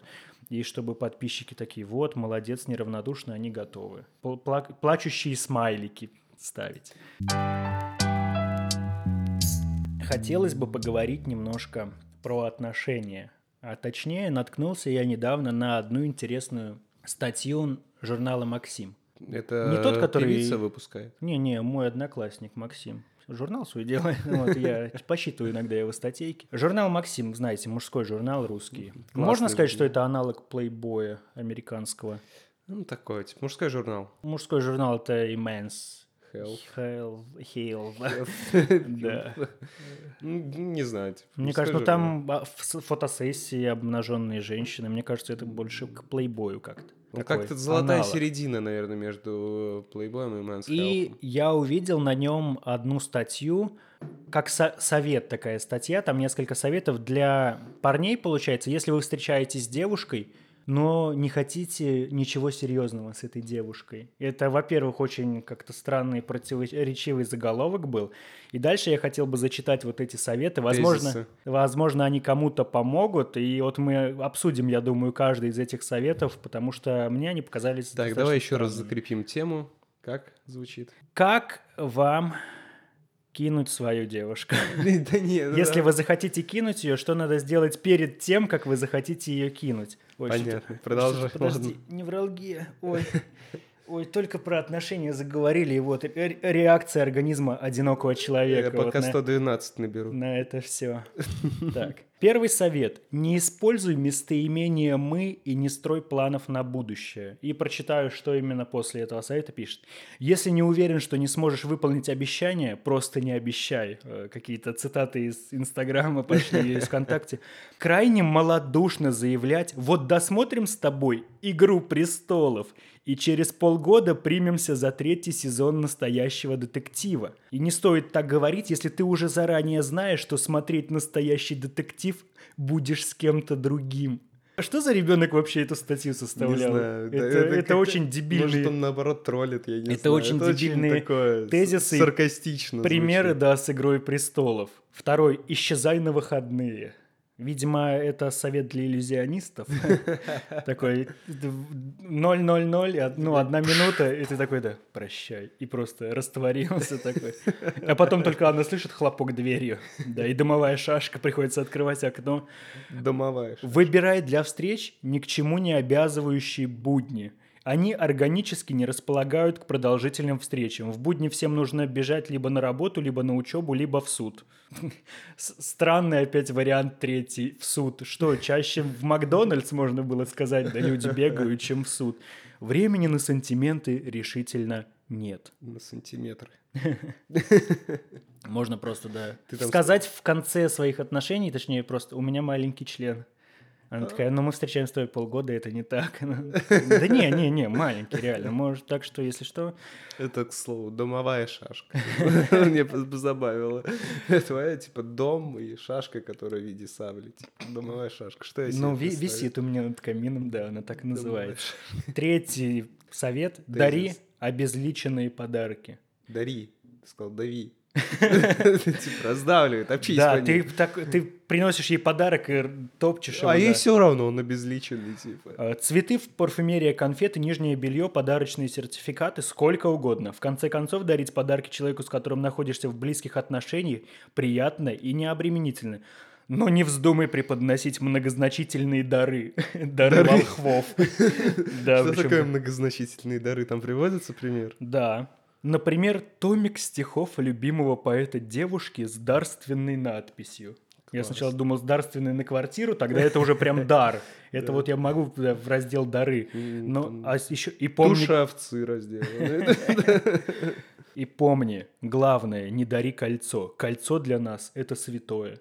и чтобы подписчики такие, вот, молодец, неравнодушно, они готовы. Пла- пла- плачущие смайлики ставить. Хотелось бы поговорить немножко про отношения. А точнее, наткнулся я недавно на одну интересную статью журнала «Максим». Это Не тот, который- певица выпускает. Не-не, мой одноклассник Максим. Журнал свой делает. (laughs) Вот, я посчитываю иногда его статейки. Журнал Максим, знаете, мужской журнал русский. Можно сказать, что это аналог плейбоя американского. Ну, такой, типа, мужской журнал. Мужской журнал это Immense Health. Hell, hell. (laughs) (laughs) Да. (laughs) Ну, Не знаю. типа, Мне кажется, ну, там а, фотосессии обнаженные женщины. Мне кажется, это больше к плейбою как-то. Ну, как-то золотая аналог. середина, наверное, между Playboy и Men's И Health. я увидел на нем одну статью, как со- совет такая статья, там несколько советов для парней, получается, если вы встречаетесь с девушкой, но не хотите ничего серьезного с этой девушкой. Это, во-первых, очень как-то странный противоречивый заголовок был. И дальше я хотел бы зачитать вот эти советы. Возможно, Тезисы. возможно они кому-то помогут. И вот мы обсудим, я думаю, каждый из этих советов, потому что мне они показались Так, давай еще раз странными. закрепим тему. Как звучит? Как вам кинуть свою девушку? (laughs) Да нет, Если вы захотите кинуть ее, что надо сделать перед тем, как вы захотите ее кинуть? Ой, Понятно, продолжай. Подожди, невралгия. Ой. (laughs) Ой, только про отношения заговорили, и вот ре- реакция организма одинокого человека. Я вот пока на- 112 наберу. на это все. (laughs) Так. Первый совет. Не используй местоимение «мы» и не строй планов на будущее. И прочитаю, что именно после этого совета пишет. Если не уверен, что не сможешь выполнить обещание, просто не обещай. Э, Какие-то цитаты из Инстаграма пошли, из ВКонтакте. Крайне малодушно заявлять «Вот досмотрим с тобой «Игру престолов», и через полгода примемся за третий сезон настоящего детектива. И не стоит так говорить, если ты уже заранее знаешь, что смотреть настоящий детектив будешь с кем-то другим. А Что за ребенок вообще эту статью составлял? Не знаю. да, это, это как-то- очень дебильные Может, он наоборот троллит, я не Это знаю. очень дебильные такое тезисы и Саркастично примеры, звучит. да, с «Игрой престолов». Второй. Исчезай на выходные. Видимо, это совет для иллюзионистов. (laughs) Такой 0-0-0, ну, одна минута, и ты такой, да, прощай. И просто растворился такой. А потом только она слышит хлопок дверью. Да, и дымовая шашка, приходится открывать окно. Домовая. Выбирай для встреч ни к чему не обязывающие будни. Они органически не располагают к продолжительным встречам. В будни всем нужно бежать либо на работу, либо на учебу, либо в суд. Странный опять вариант третий в суд. Что, чаще в Макдональдс можно было сказать, да люди бегают, чем в суд. Времени на сантименты решительно нет. На сантиметр. Можно просто, да, сказать в конце своих отношений, точнее, просто «у меня маленький член». Она такая, ну мы встречаемся с тобой полгода, это не так. (laughs) Да не, не, не, маленький, реально. Может, так что, если что... Это, к слову, домовая шашка. (laughs) Мне позабавило. Твоя, типа, дом и шашка, которая в виде сабли. Типа, домовая шашка. Что я Ну, висит у меня над камином, да, она так и называется. Третий совет. Дари обезличенные подарки. Дари. Ты сказал, дави. (laughs) Типа, раздавливает, общись Да, ты, так, ты приносишь ей подарок и топчешь его. А ей все равно, он обезличенный, типа. Э, Цветы, в парфюмерия, конфеты, нижнее белье, подарочные сертификаты, сколько угодно. В конце концов, дарить подарки человеку, с которым находишься в близких отношениях, приятно и необременительно. Но не вздумай преподносить многозначительные дары. (laughs) Дары Дары. волхвов. (laughs) Что такое многозначительные дары? Там приводится пример? Да. Например, томик стихов любимого поэта девушки с дарственной надписью. Я сначала думал, с дарственной на квартиру, тогда это уже прям дар. (laughs) Это вот я могу в раздел дары. Но а еще и помни, Туша овцы разделана. (laughs) (laughs) и помни, главное, не дари кольцо. Кольцо для нас это святое.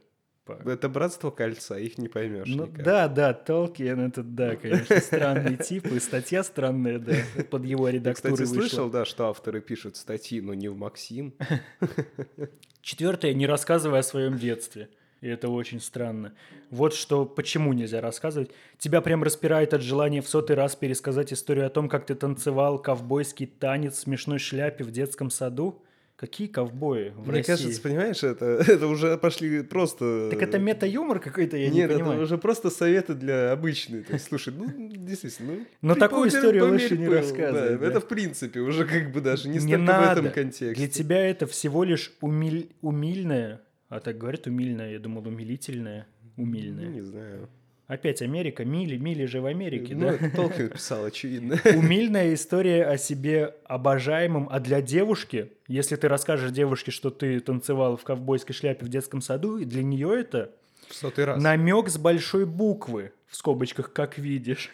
Па. Это братство кольца, их не поймешь Ну никак. да, да, Толкин, это да, конечно, странный тип, и статья странная, да, под его редактурой кстати, вышла. слышал, да, что авторы пишут статьи, но не в Максим? (laughs) Четвертое, не рассказывай о своем детстве. И это очень странно. Вот что, почему нельзя рассказывать. Тебя прям распирает от желания в сотый раз пересказать историю о том, как ты танцевал ковбойский танец в смешной шляпе в детском саду. Какие ковбои в Мне России? кажется, понимаешь, это, (laughs) это уже пошли просто... Так это мета-юмор какой-то, я Нет, не это понимаю. уже просто советы для обычных. То есть, слушай, ну, действительно, ну... Но такую историю лучше не рассказывать, да. Это, в принципе, уже как бы даже не, Не столько в надо. этом контексте. Для тебя это всего лишь умиль... умильное, а так говорят умильное, я думал умилительное, Ну, умильное. не знаю. Опять Америка, Мили, Мили же в Америке, ну, да? это Толкин писал, очевидно. (laughs) Умильная история о себе обожаемом, а для девушки, если ты расскажешь девушке, что ты танцевал в ковбойской шляпе в детском саду, и для нее это В сотый раз. намек с большой буквы. В скобочках, как видишь.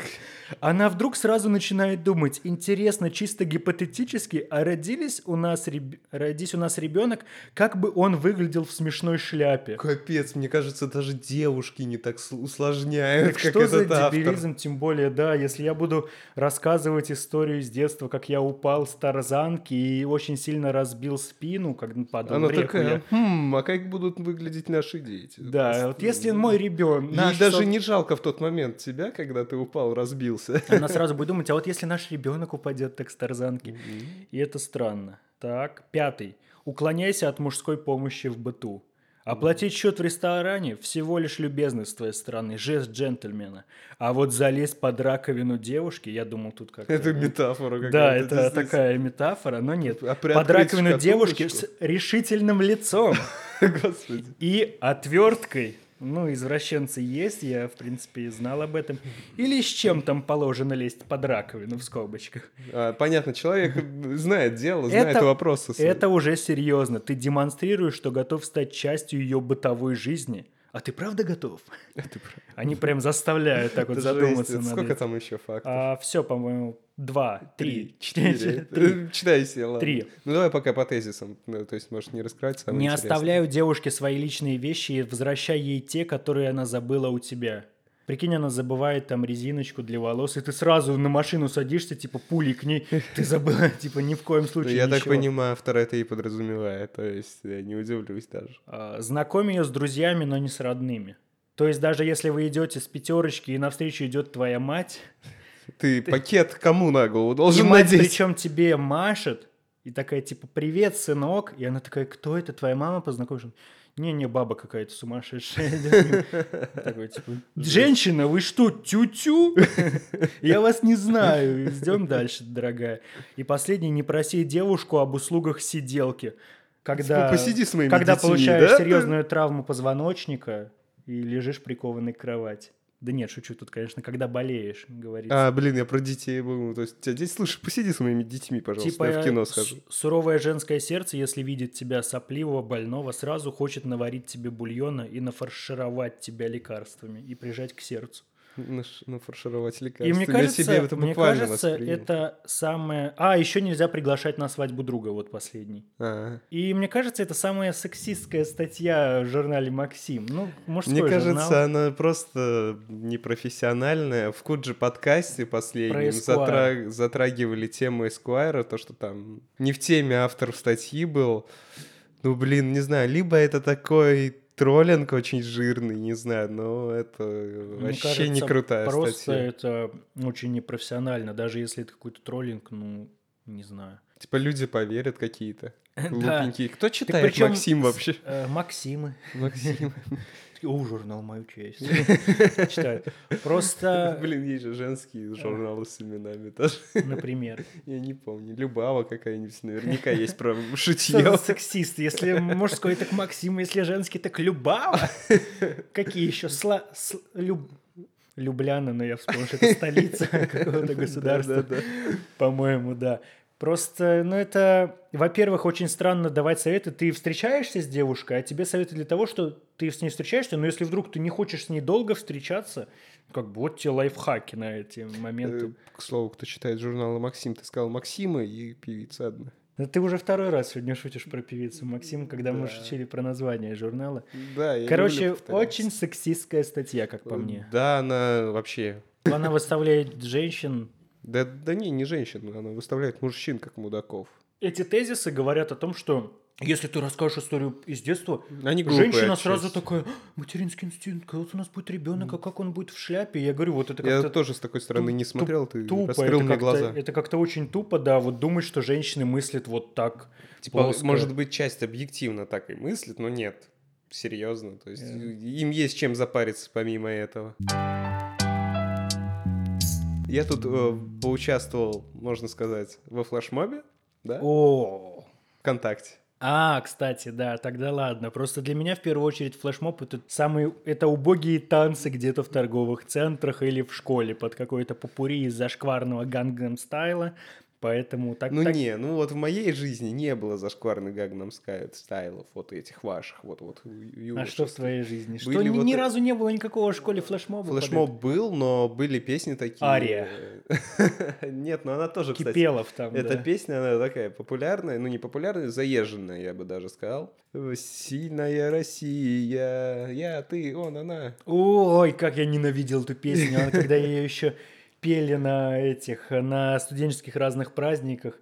(laughs) Она вдруг сразу начинает думать, интересно, чисто гипотетически, а родились у нас, реб... родись у нас ребенок, как бы он выглядел в смешной шляпе? Капец, мне кажется, даже девушки не так усложняют, так как что этот за автор. дебилизм, тем более, да, если я буду рассказывать историю из детства, как я упал с тарзанки и очень сильно разбил спину, когда падал Она реку. такая, я- хм, а как будут выглядеть наши дети? Да, вот если мой ребенок... Ей даже не жалко в тот момент тебя, когда ты упал, разбился. (laughs) Она сразу будет думать, а вот если наш ребенок упадет так с тарзанки. И это странно. Так, пятый. Уклоняйся от мужской помощи в быту. Оплатить счет в ресторане – всего лишь любезность с твоей стороны, жест джентльмена. А вот залезть под раковину девушки, я думал, тут как Это метафора какая-то. Да, это такая метафора, но нет. А Под раковину девушки с решительным лицом (laughs) Господи. и отверткой. Ну, извращенцы есть, я, в принципе, знал об этом. Или с чем там положено лезть под раковину в скобочках. А, понятно, человек знает дело, знает Это- вопросы. Это уже серьезно. Ты демонстрируешь, что готов стать частью ее бытовой жизни. А ты правда готов? (laughs) Они прям заставляют так вот задуматься Сколько там еще фактов? А, все, по-моему, два, три, (laughs) четыре. Читай себе, ладно. Три. Ну давай пока по тезисам. Ну, то есть, может, не раскрывать самое Не оставляю девушке свои личные вещи и возвращай ей те, которые она забыла у тебя. Прикинь, она забывает там резиночку для волос, и ты сразу на машину садишься, типа пулей к ней. Ты забыла, (laughs) типа ни в коем Ну, случае я так понимаю, автор это и подразумевает. То есть, я не удивлюсь даже. А, Знакомь ее с друзьями, но не с родными. То есть даже если вы идете с пятерочки и навстречу идет твоя мать, Ты пакет кому на голову и должен мать надеть? причем тебе машет, и такая типа «Привет, сынок», и она такая «Кто это? Твоя мама познакомишь?» Не-не, баба какая-то сумасшедшая. (laughs) Такой, типа, Женщина, вы что, тю-тю? (laughs) Я вас не знаю. Идем дальше, дорогая. И последний, не проси девушку об услугах сиделки. Когда, Типа, посиди с моими когда детьми, получаешь да? серьезную травму позвоночника и лежишь прикованный к кровати. Да нет, шучу тут, конечно, когда болеешь, говорится. А, блин, я про детей был. То есть, тебя дети, слушай, посиди с моими детьми, пожалуйста, Типа я в кино схожу. суровое женское сердце, если видит тебя сопливого, больного, сразу хочет наварить тебе бульона и нафаршировать тебя лекарствами и прижать к сердцу. Нафаршировать лекарства. И мне кажется, себе это мне кажется, воспринял. это самое... А, еще нельзя приглашать на свадьбу друга, вот последний. А. И мне кажется, это самая сексистская статья в журнале «Максим». Ну, мужской Мне кажется, журнал. она просто непрофессиональная. В Куджи подкасте последнем затра- затрагивали тему Эсквайра, то, что там не в теме автор статьи был. Ну, блин, не знаю, либо это такой троллинг очень жирный, не знаю, но это Мне вообще не кажется, крутая Просто статья. это очень непрофессионально. Даже если это какой-то троллинг, ну, не знаю. Типа люди поверят какие-то. (laughs) Глупенькие. Кто читает Максим вообще? э, Максимы. (laughs) Максим. О, журнал «Мою честь». (laughs) Читаю. Просто, (laughs) Блин, есть же женские журналы с именами тоже. (laughs) например. Я не помню. Любава какая-нибудь наверняка есть про шитье. сексист? Если мужской, так Максим, если женский, так Любава. Какие еще? Сла... Любляна, но я вспомнил, что это столица какого-то государства. По-моему, да. Просто, ну это, во-первых, очень странно давать советы. Ты встречаешься с девушкой, а тебе советы для того, что ты с ней встречаешься, но если вдруг ты не хочешь с ней долго встречаться, как бы вот тебе лайфхаки на эти моменты. Э, К слову, кто читает журналы Максим, ты сказал Максима и певица одна. Да ты уже второй раз сегодня шутишь про певицу Максим, когда мы Да. шутили про название журнала. Да, я Короче, очень сексистская статья, как по мне. Да, она вообще... Она выставляет женщин. Да, да не, не женщин, она выставляет мужчин как мудаков. Эти тезисы говорят о том, что если ты расскажешь историю из детства, Они женщина отчасти. сразу такая, «А, материнский инстинкт, вот у нас будет ребенок, а как он будет в шляпе? Я говорю, вот это Я как-то тоже с такой стороны не смотрел, ты тупо, раскрыл мне глаза. это как-то очень тупо, да, вот думать, что женщины мыслят вот так. Типа, плоско. может быть, часть объективно так и мыслит, но нет. Серьезно. То есть им есть чем запариться помимо этого. Я тут э, поучаствовал, можно сказать, во флешмобе, да? О, ВКонтакте. А, кстати, да, тогда ладно. Просто для меня в первую очередь флешмоб это самые это убогие танцы где-то в торговых центрах или в школе под какой-то попури из зашкварного гангнам стайла. Поэтому так... Ну так- не, ну вот в моей жизни не было зашкварных Gangnam стайлов, вот этих ваших, вот вот. А что в твоей жизни? Что ни, вот ни разу не было никакого в школе флешмоба? под Флешмоб был, но были песни такие. Ария. (laughs) Нет, ну она тоже, кстати. Кипелов там, Эта да. песня, она такая популярная, ну не популярная, заезженная, я бы даже сказал. Сильная Россия, я, ты, он, она. Ой, как я ненавидел эту песню, когда ее еще пели на этих, на студенческих разных праздниках.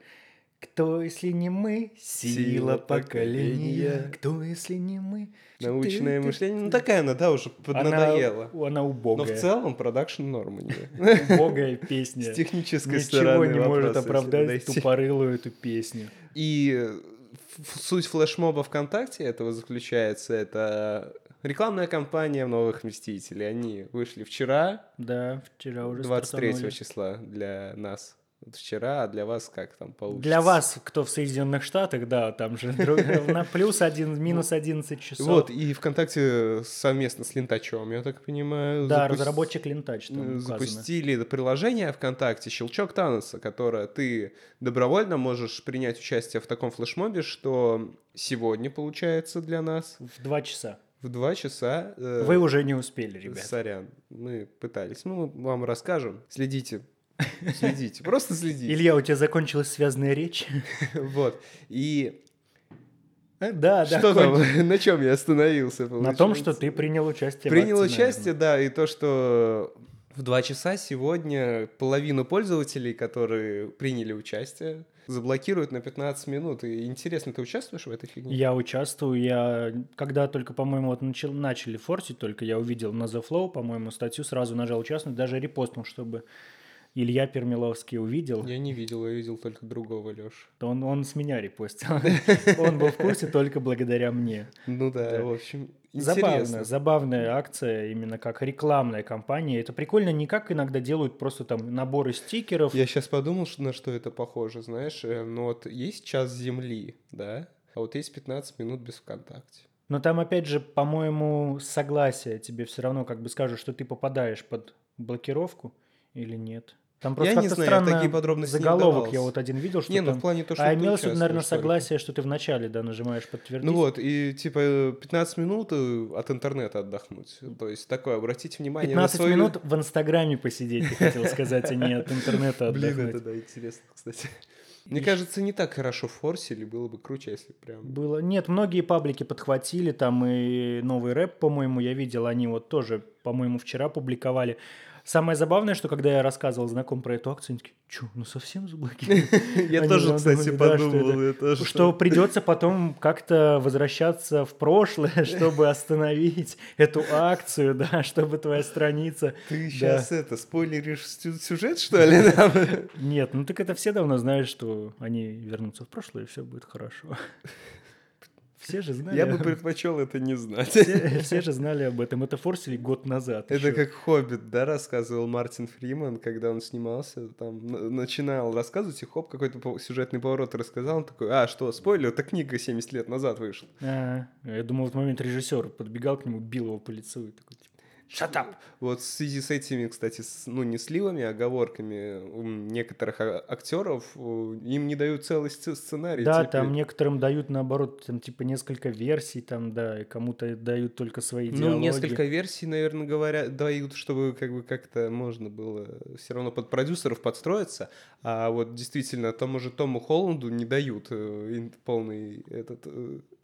Кто, если не мы, сила Сила поколения. поколения. Кто, если не мы? Научное Ты- мышление. Ну ты- такая она, да, уже Она, поднадоела. она Но в убогая. целом продакшн норм у нее. (laughs) Убогая песня. С технической Ничего стороны не может оправдать тупорылую эту песню. И суть флешмоба ВКонтакте этого заключается, это рекламная кампания новых Мстителей. Они вышли вчера, Да, вчера уже 23 стартанули. числа для нас. Вот вчера, а для вас как там получится? Для вас, кто в Соединенных Штатах, да, там же на плюс один, минус 11 часов. Вот, и ВКонтакте совместно с Лентачом, я так понимаю, Да, разработчик Лентач там указано. запустили это приложение ВКонтакте «Щелчок Таноса», которое ты добровольно можешь принять участие в таком флешмобе, что сегодня, получается, для нас В два часа. В два часа... э, Вы уже не успели, ребят. Сорян, мы пытались. Ну, мы вам расскажем. Следите. (laughs) Следите, просто следите. Илья, у тебя закончилась связанная речь? (laughs) Вот. И Э, Да, да. что там, (laughs) на чем я остановился? На том, что ты принял участие в Принял участие, да, и то, что в два часа сегодня половину пользователей, которые приняли участие, заблокируют на 15 минут. И интересно, ты участвуешь в этой фигне? Я участвую, я когда только, по-моему, вот начал, начали форсить, только я увидел на The Flow, по-моему, статью, сразу нажал участвовать, даже репостнул, чтобы Илья Пермиловский увидел. Я не видел, я видел только другого Лёш. Он, он с меня репостил. (laughs) Он был в курсе только благодаря мне. Ну да, в общем, интересно. забавная акция, именно как рекламная кампания. Это прикольно не как иногда делают просто там наборы стикеров. Я сейчас подумал, на что это похоже, знаешь, э, ну вот есть час Земли, да, а вот есть 15 минут без ВКонтакте. Но там, опять же, по-моему, согласие тебе все равно как бы скажут, что ты попадаешь под блокировку или нет. Там просто Я не знаю, я такие подробности не заголовок я вдавался. вот один видел, что не, ну там... в плане то, что А имелось наверное, согласие, что ты вначале, да, нажимаешь подтвердить. Ну вот, и типа 15 минут э, от интернета отдохнуть. То есть такое, обратите внимание 15 на свою... минут в Инстаграме посидеть, ты хотел сказать, а не от интернета (laughs) Блин, отдохнуть. это да, интересно, кстати. Мне кажется, не так хорошо форсили, было бы круче, если прям... Было. Нет, многие паблики подхватили, там и новый рэп, по-моему, я видел, они вот тоже, по-моему, вчера публиковали. Самое забавное, что когда я рассказывал знаком про эту акцию, они такие, что, ну совсем заблокировали? (laughs) Я тоже, кстати, подумал. Что придется потом как-то возвращаться в прошлое, (laughs) чтобы остановить эту акцию, да, чтобы твоя страница... Ты сейчас это, спойлеришь сю- сюжет, что ли? (laughs) Нет, ну так это все давно знают, что они вернутся в прошлое, и все будет хорошо. Все же знали. Я бы предпочел это не знать. Все, все же знали об этом. Это форсили год назад. Это ещё. как «Хоббит», да, рассказывал Мартин Фриман, когда он снимался, там, начинал рассказывать, и хоп, какой-то сюжетный поворот рассказал, он такой, а, что, спойлер, это книга 70 лет назад вышла. А, я думал, в этот момент режиссер подбегал к нему, бил его по лицу и такой, shut up. Вот в связи с этими, кстати, с- ну, не сливами, а оговорками м, некоторых а- актеров, э, им не дают целый сц- сценарий. Да, типа, там некоторым дают, наоборот, там, типа, несколько версий, там, да, и кому-то дают только свои Ну, диалоги. несколько версий, наверное, говорят, дают, чтобы как бы как-то можно было все равно под продюсеров подстроиться, а вот действительно тому же Тому Холланду не дают э, полный этот...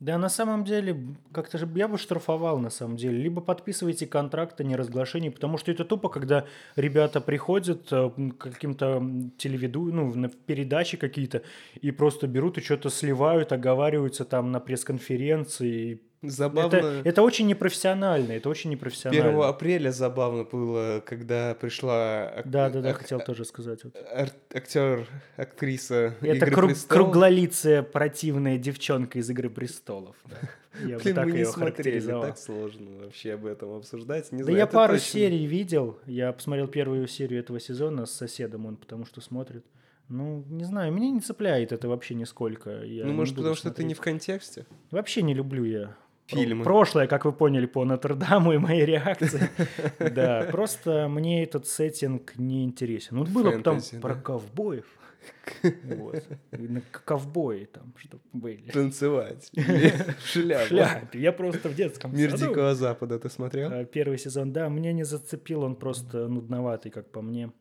Да, на самом деле, как-то же я бы штрафовал, на самом деле. Либо подписывайте контракт о неразглашении, потому что это тупо, когда ребята приходят э, к каким-то телевиду, ну, на передачи какие-то, и просто берут и что-то сливают, оговариваются там на пресс-конференции. Забавно... Это, это очень непрофессионально, это очень 1 непрофессионально. апреля забавно было, когда пришла ак- Да, да, да, ак- хотел тоже сказать. вот. ар- актер, актриса Это «Игры круг- престолов». круглолицая противная девчонка из «Игры престолов». (laughs) Я Блин, так мы не смотрели, так сложно вообще об этом обсуждать. Не Да знаю, я пару точно. серий видел. Я посмотрел первую серию этого сезона с соседом, он потому что смотрит. Ну, не знаю, меня не цепляет это вообще нисколько. Я Ну, может, потому что ты не смотреть. в контексте? Вообще не люблю я Фильмы. прошлое, как вы поняли по Нотр-Даму и моей реакции. (laughs) Да, просто мне этот сеттинг не интересен. Вот было бы там про ковбоев. Вот. Ковбои там, чтобы были. Танцевать. (laughs) В. Шляпе. Я просто в детском Мир саду. Дикого Запада ты смотрел? А, Первый сезон, да, мне не зацепил, он просто нудноватый, как по мне.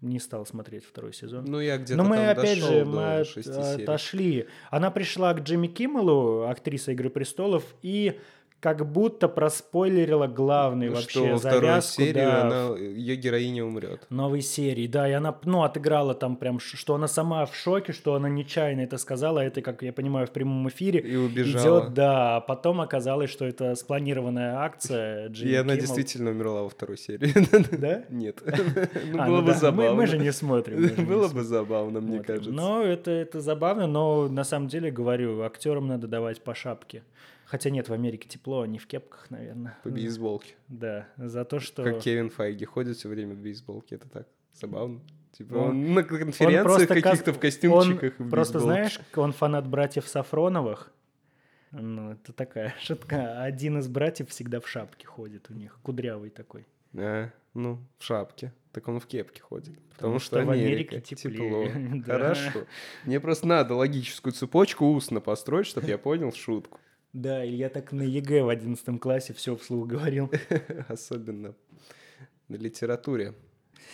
Не стал смотреть второй сезон. Ну, я где-то Но мы там опять же до мы от- отошли. Она пришла к Джимми Киммелу, актриса Игры престолов, и как будто проспойлерила главный Ну, вообще что завязку, серии да, она, ее героиня умрет. новой серии. Да, и она, ну, отыграла там прям, что она сама в шоке, что она нечаянно это сказала. Это, как я понимаю, в прямом эфире. И убежала. Идет, да, а потом оказалось, что это спланированная акция Джимми И она Киммел. действительно умерла во второй серии. (laughs) Да? (laughs) Нет. Ну, А, было ну бы да, мы- забавно. Мы, же не смотрим. Было бы забавно, мне кажется. Но это, это забавно, но на самом деле, говорю, актерам надо давать по шапке. Хотя нет, в Америке тепло, они в кепках, наверное. По бейсболке. Да, за то, что... Как Кевин Файги ходит все время в бейсболке. Это так забавно. Типа Он- он на Он конференциях каких-то каз- в костюмчиках. Он в просто, знаешь, он фанат братьев Сафроновых. Ну, это такая (laughs) шутка. Один из братьев всегда в шапке ходит у них, кудрявый такой. А, ну, в шапке. Так он в кепке ходит. Потому, что что, в Америке тепло. теплее. (laughs) Да. Хорошо. Мне просто надо логическую цепочку устно построить, чтобы я понял шутку. Да, и я так на ЕГЭ в 11 классе все вслух говорил. (laughs) Особенно на литературе.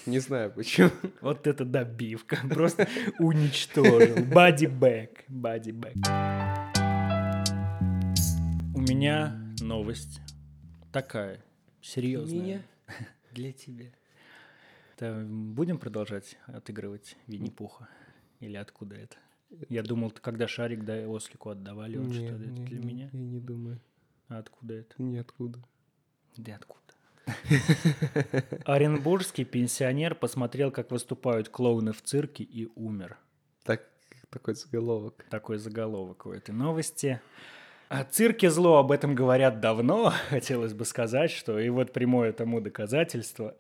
Не знаю почему. Вот это добивка. Просто уничтожил. Body bag. Body bag. У меня новость такая. Серьезная. Меня? Для тебя. Будем продолжать отыгрывать Винни-Пуха? Или откуда это? Я думал, когда шарик да, Ослику отдавали, он что-то для не, меня. Я не думаю. А откуда это? Ниоткуда. Да откуда? Оренбургский пенсионер посмотрел, как выступают клоуны в цирке и умер. Так, такой заголовок. Такой заголовок у этой новости. О цирке зло об этом говорят давно, (laughs) хотелось бы сказать, что и вот прямое тому доказательство.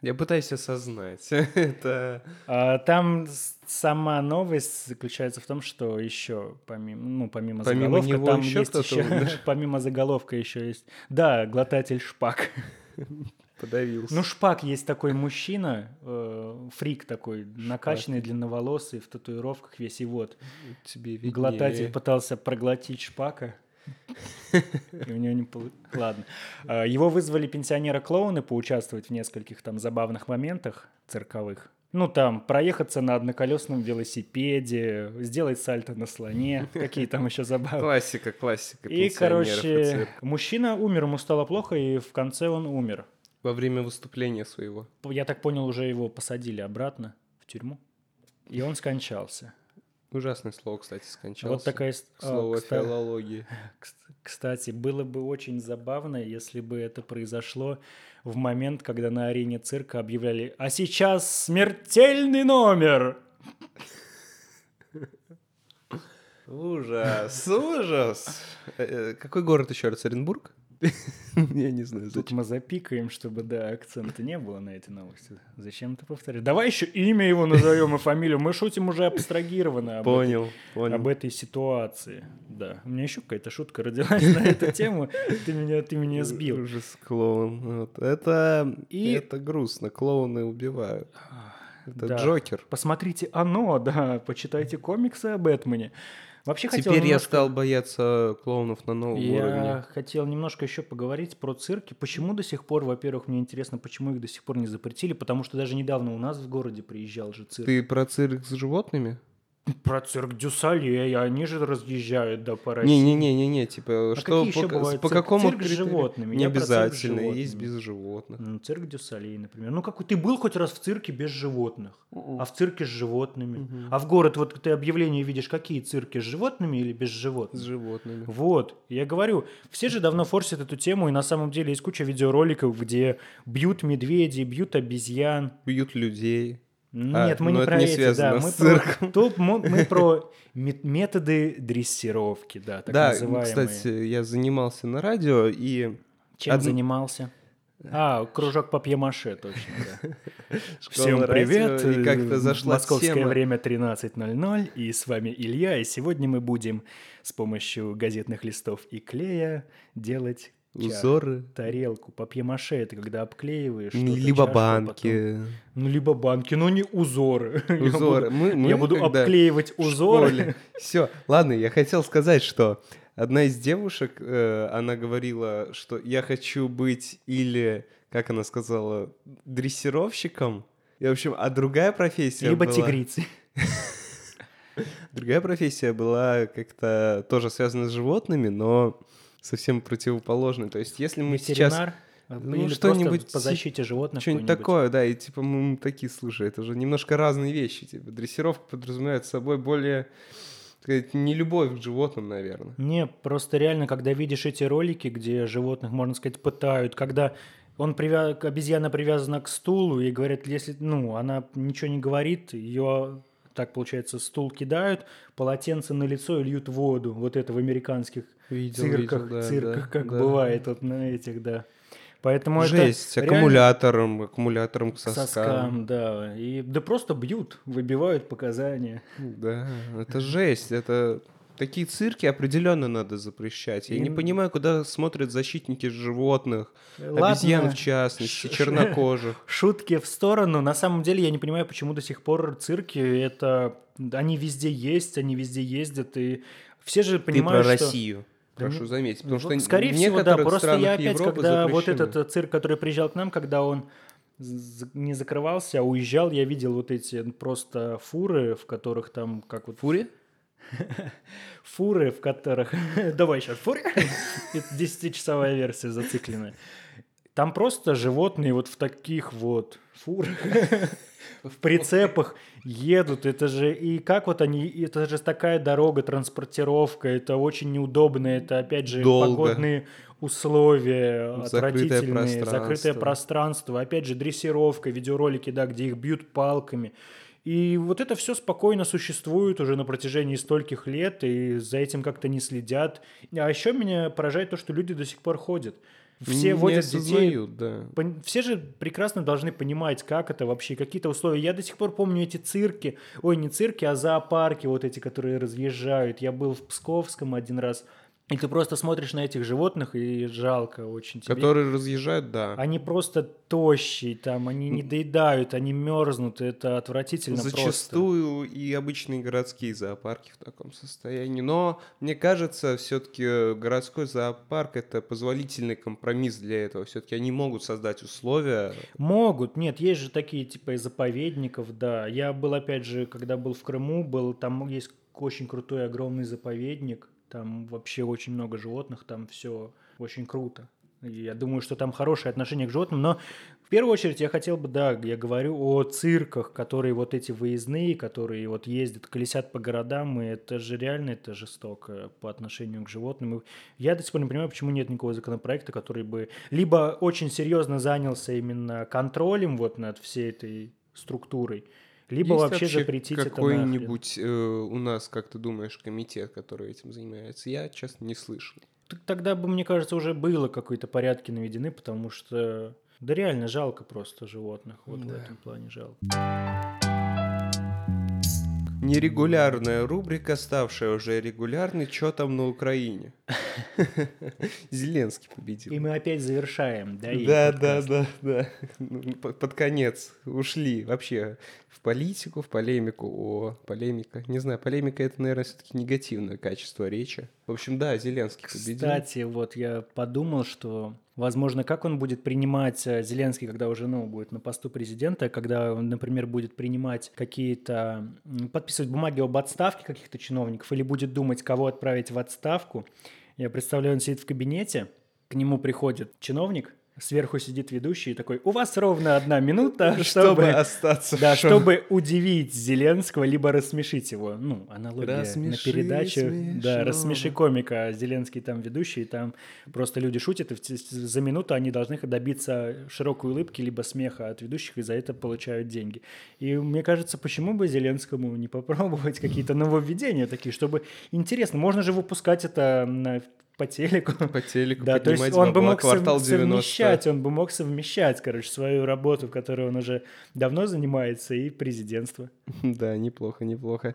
Я пытаюсь осознать. (laughs) Это... А, Там сама новость заключается в том, что еще помимо, ну, помимо, Помимо заголовка, там еще есть еще, умер? (laughs) помимо заголовка еще есть, да, глотатель шпак. (laughs) Подавился. Ну, Шпак есть такой мужчина, э, фрик такой, накачанный, длинноволосый, в татуировках весь, и вот. тебе виднее. Глотатель пытался проглотить Шпака. И у него не получилось. Ладно. А, Его вызвали пенсионера-клоуны поучаствовать в нескольких там забавных моментах цирковых. Ну, там, проехаться на одноколесном велосипеде, сделать сальто на слоне, какие там еще забавы. Классика, классика И, и короче, цирка. мужчина умер, ему стало плохо, и в конце он умер. Во время выступления своего. Я так понял, уже его посадили обратно в тюрьму, и он скончался. Ужасное слово, кстати, скончался. Вот такая... а, Слово кста- филологии. (laughs) кс- Кстати, было бы очень забавно, если бы это произошло в момент, когда на арене цирка объявляли «А сейчас смертельный номер!» (laughs) Ужас, ужас. Э, э, Какой город еще раз? Оренбург? (laughs) Я не знаю, Тут зачем. мы запикаем, чтобы, да, акцента не было на этой новости. Зачем ты повторяешь? Давай еще имя его назовем и фамилию. Мы шутим уже абстрагированно об этой Понял, понял. об этой ситуации. Да. У меня еще какая-то шутка родилась на эту тему. Ты меня, ты меня сбил. Ужас, клоун. Вот. Это, И- это грустно. Клоуны убивают. Это Да. Джокер. Посмотрите оно, да, почитайте комиксы о Бэтмене. Вообще хотел Теперь я немножко- стал бояться клоунов на новом Я уровне. хотел немножко еще поговорить про цирки. Почему до сих пор, во-первых, мне интересно, почему их до сих пор не запретили, потому что даже недавно у нас в городе приезжал же цирк. Ты про цирк с животными? Про цирк дю Солей, они же разъезжают, да, по России. Не-не-не-не, типа, что какие еще по, бывают по цирк? какому Цирк с животными. Не Я с обязательно, есть без животных. Ну, цирк дю Солей, например. Ну, какой ты был хоть раз в цирке без животных? А в цирке с животными? А в город вот ты объявления видишь, какие цирки с животными или без С животных? животными. Вот, я говорю, все же давно форсят эту тему, и на самом деле есть куча видеороликов, где бьют медведей, бьют обезьян. Бьют людей. Нет, мы ну не про не эти, да, мы про, (laughs) тут мы, мы про (laughs) ме- методы дрессировки, да, так да, называемые. кстати, я занимался на радио, и Чем одн- занимался? А, кружок папье-маше, точно, да. (laughs) Всем привет. и как-то э, зашла Московское тема. время 13.00, и с вами Илья, и сегодня мы будем с помощью газетных листов и клея делать Узоры. тарелку. Папье-маше это когда обклеиваешь. Ну, Либо чашку, а потом- банки. Ну, либо банки, но не узоры. (laughs) Я буду- Узоры. Мы, мы Я буду обклеивать узоры. Все, ладно, я хотел сказать, что одна из девушек, э, она говорила, что я хочу быть или, как она сказала, дрессировщиком. И, в общем, а другая профессия Либо была- тигрицы. (laughs) Другая профессия была как-то тоже связана с животными, но совсем противоположной. То есть, если мы сейчас... Ветеринар. а, Ну, или что-нибудь по защите животных. Что-нибудь такое, да, и типа мы такие, слушай, это же немножко разные вещи. Типа дрессировка подразумевает собой более, так сказать, не любовь к животным, наверное. Не, просто реально, когда видишь эти ролики, где животных, можно сказать, пытают, когда он привя... обезьяна привязана к стулу и говорят, если, ну, она ничего не говорит, ее так получается, стул кидают, полотенце на лицо и льют воду. Вот это в американских Видел, цирках, видел, да, цирках, да, как да. бывает вот на этих, да. Поэтому Жесть, это реально аккумулятором, аккумулятором к к соскам. соскам, да. И да просто бьют, выбивают показания. Да, это жесть, это... Такие цирки определенно надо запрещать. Я не Им- понимаю, куда смотрят защитники животных, Ладно, обезьян в частности, ш- чернокожих. (laughs) Шутки в сторону. На самом деле я не понимаю, почему до сих пор цирки это они везде есть, они везде ездят и все же Ты понимают, про что Россию, прошу ну, заметить. Потому Вот, что скорее всего, да. Просто я опять, Европы когда вот запрещено. этот э, цирк, который приезжал к нам, когда он не закрывался, а уезжал, я видел вот эти просто фуры, в которых там как вот Фури? (laughs) фуры, в которых... (laughs) Давай сейчас фуры. (laughs) Это 10-часовая версия зацикленная. Там просто животные вот в таких вот фурах, в прицепах едут. Это же... И как вот они... Это же такая дорога, транспортировка. Это очень неудобно. Это, опять же, Долго. погодные условия Закрытое отвратительные. Закрытое пространство. пространство. Опять же, дрессировка, видеоролики, да, где их бьют палками. И вот это все спокойно существует уже на протяжении стольких лет, и за этим как-то не следят. А еще меня поражает то, что люди до сих пор ходят. Все Не водят детей. осознают, да. Пон- Все же прекрасно должны понимать, как это вообще, какие-то условия. Я до сих пор помню эти цирки, ой, не цирки, а зоопарки вот эти, которые разъезжают. Я был в Псковском один раз, и ты просто смотришь на этих животных, и жалко очень тебе. Которые разъезжают, да. Они просто тощие, там, они не доедают, они мерзнут, это отвратительно просто. Зачастую и обычные городские зоопарки в таком состоянии. Но мне кажется, все-таки городской зоопарк это позволительный компромисс для этого. Все-таки они могут создать условия. Могут, нет, есть же такие типа из заповедников, да. Я был опять же, когда был в Крыму, был там есть очень крутой огромный заповедник, там вообще очень много животных, там все очень круто. Я думаю, что там хорошее отношение к животным, но в первую очередь я хотел бы, да, я говорю о цирках, которые вот эти выездные, которые вот ездят, колесят по городам, и это же реально, это жестоко по отношению к животным. Я до сих пор не понимаю, почему нет никакого законопроекта, который бы либо очень серьезно занялся именно контролем вот над всей этой структурой, либо Есть вообще, запретить это нахрен. какой-нибудь э, у нас, как ты думаешь, комитет, который этим занимается? Я, честно, не слышал. Так Тогда бы, мне кажется, уже было какие-то порядки наведены, потому что да реально жалко просто животных. Вот в Да. этом плане жалко. Нерегулярная рубрика, ставшая уже регулярной, что там на Украине? (laughs) Зеленский победил. И мы опять завершаем, да? Да, да, да, да. Ну, по- Под конец ушли вообще в политику, в полемику. О, полемика. Не знаю, полемика это, наверное, все-таки негативное качество речи. В общем, да, Зеленский победил. Кстати, вот я подумал, что, возможно, как он будет принимать, э, Зеленский, когда уже, ну, будет на посту президента, когда он, например, будет принимать какие-то, подписывать бумаги об отставке каких-то чиновников или будет думать, кого отправить в отставку. Я представляю, он сидит в кабинете, к нему приходит чиновник, сверху сидит ведущий и такой, у вас ровно одна минута, Чтобы чтобы... остаться Да, чтобы удивить Зеленского, либо рассмешить его. Ну, аналогия Рассмеши на передачу. смешного. Да, рассмеши комика. а Зеленский там ведущий, там просто люди шутят, и за минуту они должны добиться широкой улыбки, либо смеха от ведущих, и за это получают деньги. И мне кажется, почему бы Зеленскому не попробовать какие-то нововведения такие, чтобы интересно. Можно же выпускать это на по телеку. По телеку Да, то есть он бы мог квартал сов- 90. совмещать, он бы мог совмещать, короче, свою работу, в которой он уже давно занимается, и президентство. (laughs) Да, неплохо, неплохо.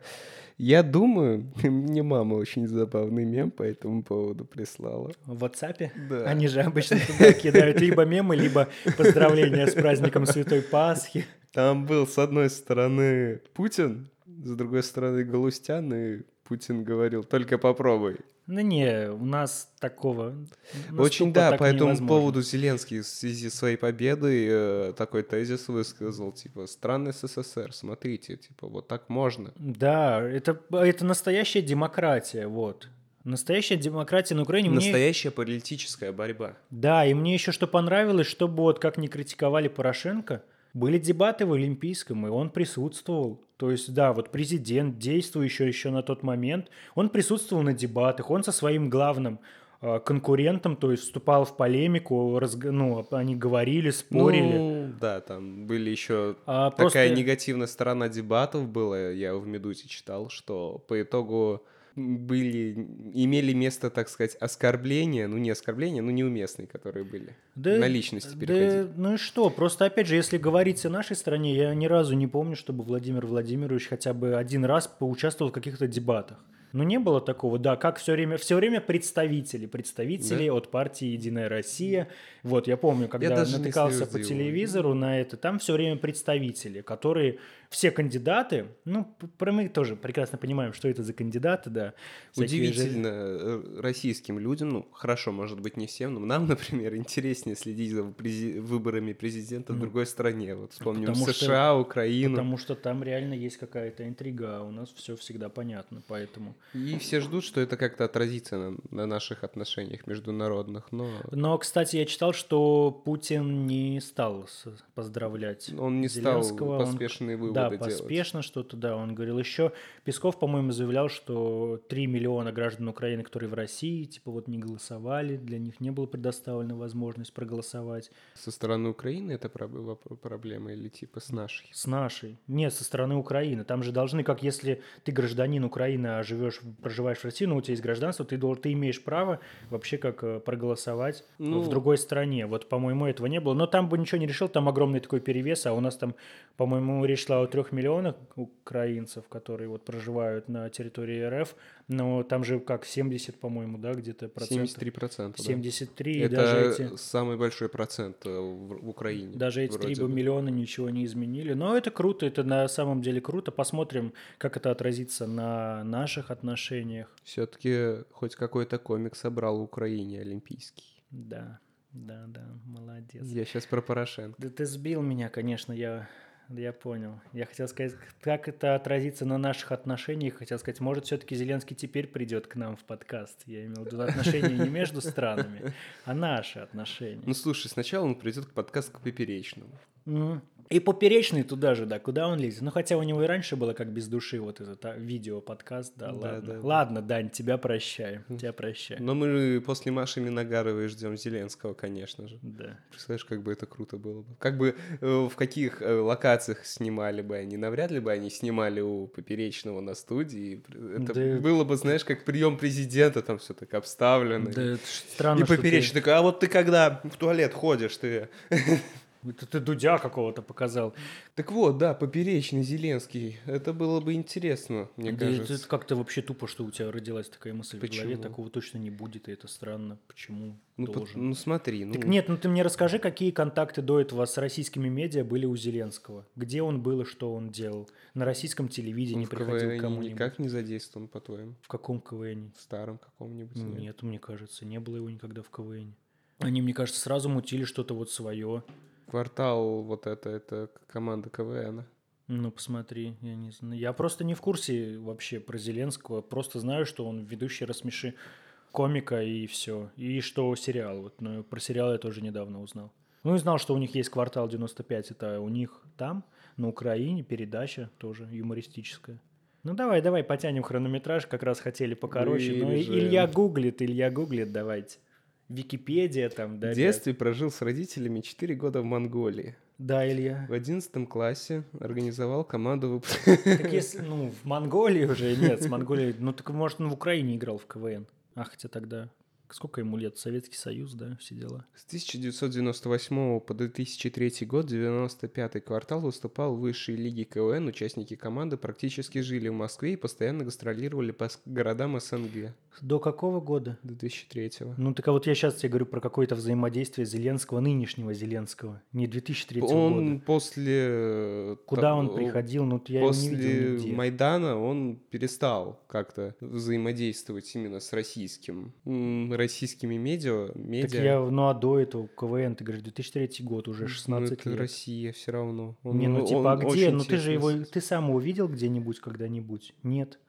Я думаю, (laughs) мне мама очень забавный мем по этому поводу прислала. В WhatsApp? Да. Они же обычно туда кидают либо мемы, либо поздравления с праздником Святой Пасхи. Там был с одной стороны Путин, с другой стороны Галустян, и Путин говорил, только попробуй. Ну не, у нас такого... у нас Очень да, так по этому невозможно. поводу Зеленский в связи с своей победой э, такой тезис высказал, типа, страны СССР, смотрите, типа, вот так можно. Да, это, это настоящая демократия, вот. Настоящая демократия на Украине. Мне- Настоящая политическая борьба. Да, и мне еще что понравилось, чтобы вот как не критиковали Порошенко, были дебаты в Олимпийском, и он присутствовал. То есть, да, вот президент, действующий еще на тот момент, он присутствовал на дебатах, он со своим главным э, конкурентом, то есть вступал в полемику, разг- ну, они говорили, спорили. Ну, да, там были еще А такая просто- негативная сторона дебатов была, я в «Медузе» читал, что по итогу были, имели место, так сказать, оскорбления, ну не оскорбления, но неуместные, которые были. Да- на личности да, переходили. ну и что? Просто, опять же, если говорить о нашей стране, я ни разу не помню, чтобы Владимир Владимирович хотя бы один раз поучаствовал в каких-то дебатах. Ну, не было такого, да, как все время, все время представители, представители от партии «Единая Россия». Вот, я помню, когда не натыкался по телевизору на это, там все время представители, которые, все кандидаты, ну, про мы тоже прекрасно понимаем, что это за кандидаты, да. всякие же- Удивительно э, российским людям, ну, хорошо, может быть, не всем, но нам, (laughs) например, интереснее следить за прези- выборами президента в другой стране. Вот вспомним Ну, потому что- США, Украину. Потому что там реально есть какая-то интрига, а у нас все всегда понятно, поэтому... И все ждут, что это как-то отразится на, на наших отношениях международных, но Но, кстати, я читал, что Путин не стал поздравлять он не стал Зеленского. Он- поспешные выводы Да, делать. поспешно что-то, да. Он говорил еще, Песков, по-моему, заявлял, что 3 миллиона граждан Украины, которые в России, типа вот не голосовали, для них не была предоставлена возможность проголосовать. Со стороны Украины это воп- проблема или типа с нашей? С нашей. Нет, со стороны Украины. Там же должны, как если ты гражданин Украины, а живешь, проживаешь в России, но у тебя есть гражданство, ты, дол- ты имеешь право вообще как э, проголосовать Ну. в другой стране. Вот, по-моему, этого не было. Но там бы ничего не решил, там огромный такой перевес, а у нас там, по-моему, речь шла о трех миллионах украинцев, которые вот проживают на территории РФ, но там же как 70, по-моему, да, где-то процентов. 73%. да. 73, и Это даже эти... самый большой процент э, в, Украине. Даже эти вроде 3 бы. миллиона ничего не изменили. Но это круто, это на самом деле круто. Посмотрим, как это отразится на наших отношениях. Все-таки хоть какой-то комик собрал в Украине олимпийский. Да, да, да, молодец. Я сейчас про Порошенко. Да ты сбил меня, конечно, я, я понял. Я хотел сказать, как это отразится на наших отношениях. Хотел сказать, может, все-таки Зеленский теперь придет к нам в подкаст. Я имел в виду отношения не между странами, а наши отношения. Ну слушай, сначала он придет к подкасту к Поперечному. И поперечный туда же, да, куда он лезет. Ну, хотя у него и раньше было как без души вот этот а, видео-подкаст, да, Да, ладно. да, да. Ладно, Дань, тебя прощаю, тебя прощаю. Но мы после Маши Миногаровой ждем Зеленского, конечно же. Да. Представляешь, как бы это круто было бы. Как бы э, в каких э, локациях снимали бы они? Навряд ли бы они снимали у Поперечного на студии. Это Да. было бы, знаешь, как прием президента, там все так обставлено. Да, это странно, И что ты- Поперечный такой, а вот ты когда в туалет ходишь, ты... (laughs) Это ты Дудя какого-то показал. Так вот, да, Поперечный, Зеленский. Это было бы интересно, мне Да кажется. это как-то вообще тупо, что у тебя родилась такая мысль в голове. Почему? Такого точно не будет, и это странно. Почему Ну, по- должен? ну, смотри, ну... Так нет, ну ты мне расскажи, какие контакты до этого с российскими медиа были у Зеленского? Где он был и что он делал? На российском телевидении в приходил к КВН кому-нибудь? никак не задействован, по-твоему? В каком КВН? В старом каком-нибудь? нет? Нет, мне кажется, не было его никогда в КВН. Они, мне кажется, сразу мутили что-то вот свое. Квартал, вот это, это команда КВН. Ну, посмотри, я не знаю. Я просто не в курсе вообще про Зеленского. Просто знаю, что он ведущий рассмеши комика и все. И что сериал. Вот, но про сериал я тоже недавно узнал. Ну и знал, что у них есть квартал 95. Это у них там, на Украине, передача тоже юмористическая. Ну давай, давай, потянем хронометраж. Как раз хотели покороче. Ну Вырежем. Илья гуглит, Илья гуглит, давайте. Википедия там, да? В детстве прожил с родителями 4 года в Монголии. Да, Илья. В 11 классе организовал команду (laughs) Так если, ну, в Монголии уже нет, с Монголией, ну так может он в Украине играл в КВН. А хотя тогда сколько ему лет? Советский Союз, да, все дела. С 1998 по 2003 год, 95-й квартал, выступал в высшей лиге КВН. Участники команды практически жили в Москве и постоянно гастролировали по городам СНГ. До какого года? До 2003 Ну, так а вот я сейчас тебе говорю про какое-то взаимодействие Зеленского, нынешнего Зеленского, не 2003 Он года. после... э, Куда та- он приходил? Ну, я его не видел После нигде. Майдана он перестал как-то взаимодействовать именно с российским, российскими медиа. медиа. Так я, ну, а до этого КВН, ты говоришь, 2003 год, уже 16 ну, это лет. Россия все равно. Не, ну он типа, а где? Ну ты же его, ты сам его видел где-нибудь когда-нибудь? Нет.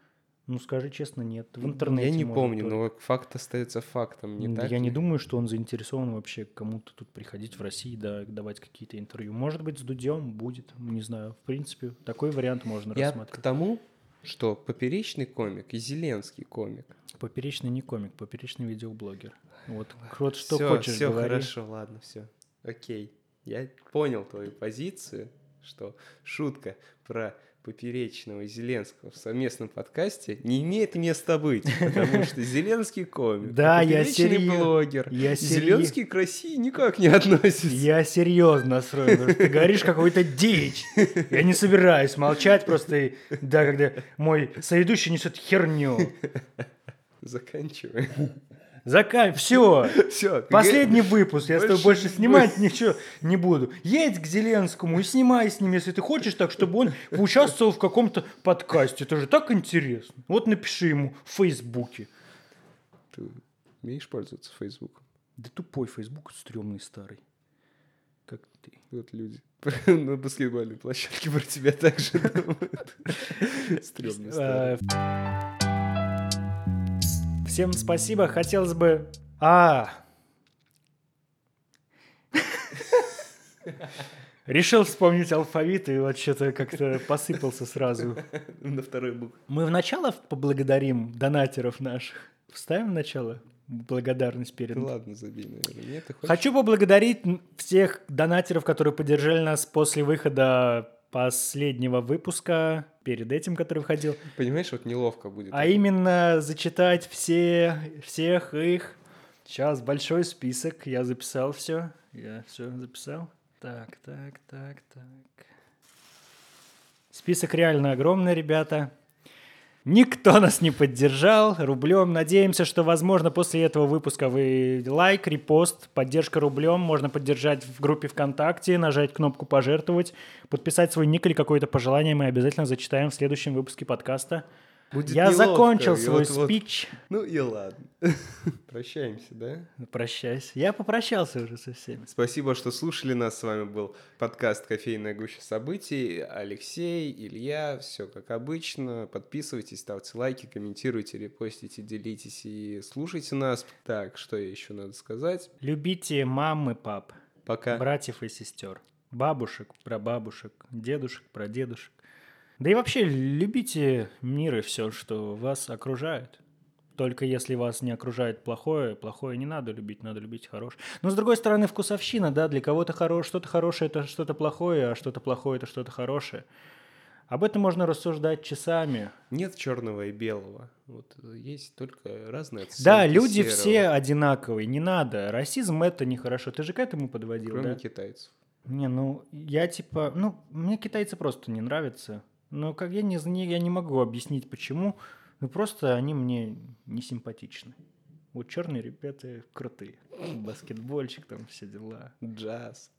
Ну скажи честно, нет. В интернете. Я не помню, только. но факт остается фактом, не М, так Я не думаю, что он заинтересован вообще кому-то тут приходить в России, да, давать какие-то интервью. Может быть, с Дудем будет, не знаю. В принципе, такой вариант можно Я к рассматривать. тому, что поперечный комик и Зеленский комик. Поперечный не комик, поперечный видеоблогер. Вот, вот что Всё, хочешь, говори. хорошо, ладно, все. Окей. Я понял твою позицию, что шутка про поперечного и Зеленского в совместном подкасте не имеет места быть, потому что Зеленский комик, Да, я серьё- блогер, я и серьё- Зеленский к России никак не относится. Я серьезно настроен, потому что ты говоришь какую-то дичь. Я не собираюсь молчать просто, и- да, когда мой соведущий несет херню. Заканчиваем. Закай, все, (laughs) Все. последний выпуск, я с тобой Больше снимать ничего не буду. Едь к Зеленскому и снимай с ним, если ты хочешь так, чтобы он поучаствовал в каком-то подкасте. Это же так интересно. Вот напиши ему в Фейсбуке. Ты умеешь пользоваться Фейсбуком? Да тупой Фейсбук, стрёмный старый. Как ты. Вот люди (laughs) на баскетбольной площадке про тебя так же (laughs) думают. Стрёмный старый. Всем спасибо. Хотелось бы... А. Решил вспомнить алфавит, и вот что-то как-то посыпался сразу. На второй букве. Мы в начало поблагодарим донатеров наших. Вставим в начало благодарность перед... Да ладно, забей, наверное. Нет? Хочу поблагодарить всех донатеров, которые поддержали нас после выхода последнего выпуска, перед этим, который выходил. Понимаешь, вот неловко будет. А именно зачитать все, всех их. Сейчас большой список. Я записал все. Я все записал. Так, так, так, так. Список реально огромный, ребята. Никто нас не поддержал рублем. Надеемся, что, возможно, после этого выпуска вы лайк, репост, поддержка рублем. Можно поддержать в группе ВКонтакте, нажать кнопку «Пожертвовать», подписать свой ник или какое-то пожелание. Мы обязательно зачитаем в следующем выпуске подкаста. Будет Я неловко, закончил свой вот- вот- спич. Ну и ладно. (laughs) Прощаемся, да? Прощайся. Я попрощался уже со всеми. Спасибо, что слушали нас. С вами был подкаст «Кофейная гуща событий». Алексей, Илья, все как обычно. Подписывайтесь, ставьте лайки, комментируйте, репостите, делитесь и слушайте нас. Так, что еще надо сказать? Любите мам и пап, Пока. братьев и сестер, бабушек, прабабушек, дедушек, прадедушек. Да и вообще любите мир и все, что вас окружает. Только если вас не окружает плохое, плохое не надо любить, надо любить хорошее. Но с другой стороны, вкусовщина, да, для кого-то хорошее, что-то хорошее это что-то плохое, а что-то плохое это что-то хорошее. Об этом можно рассуждать часами. Нет черного и белого. Вот есть только разные оттенки Да, люди серого, все одинаковые, не надо. Расизм это нехорошо. Ты же к этому подводил, Кроме да? китайцев. Не, ну, я типа, ну, мне китайцы просто не нравятся. Но как я не, я не могу объяснить, почему. Ну, просто они мне не симпатичны. Вот черные ребята крутые. Баскетбольчик, там все дела. Джаз.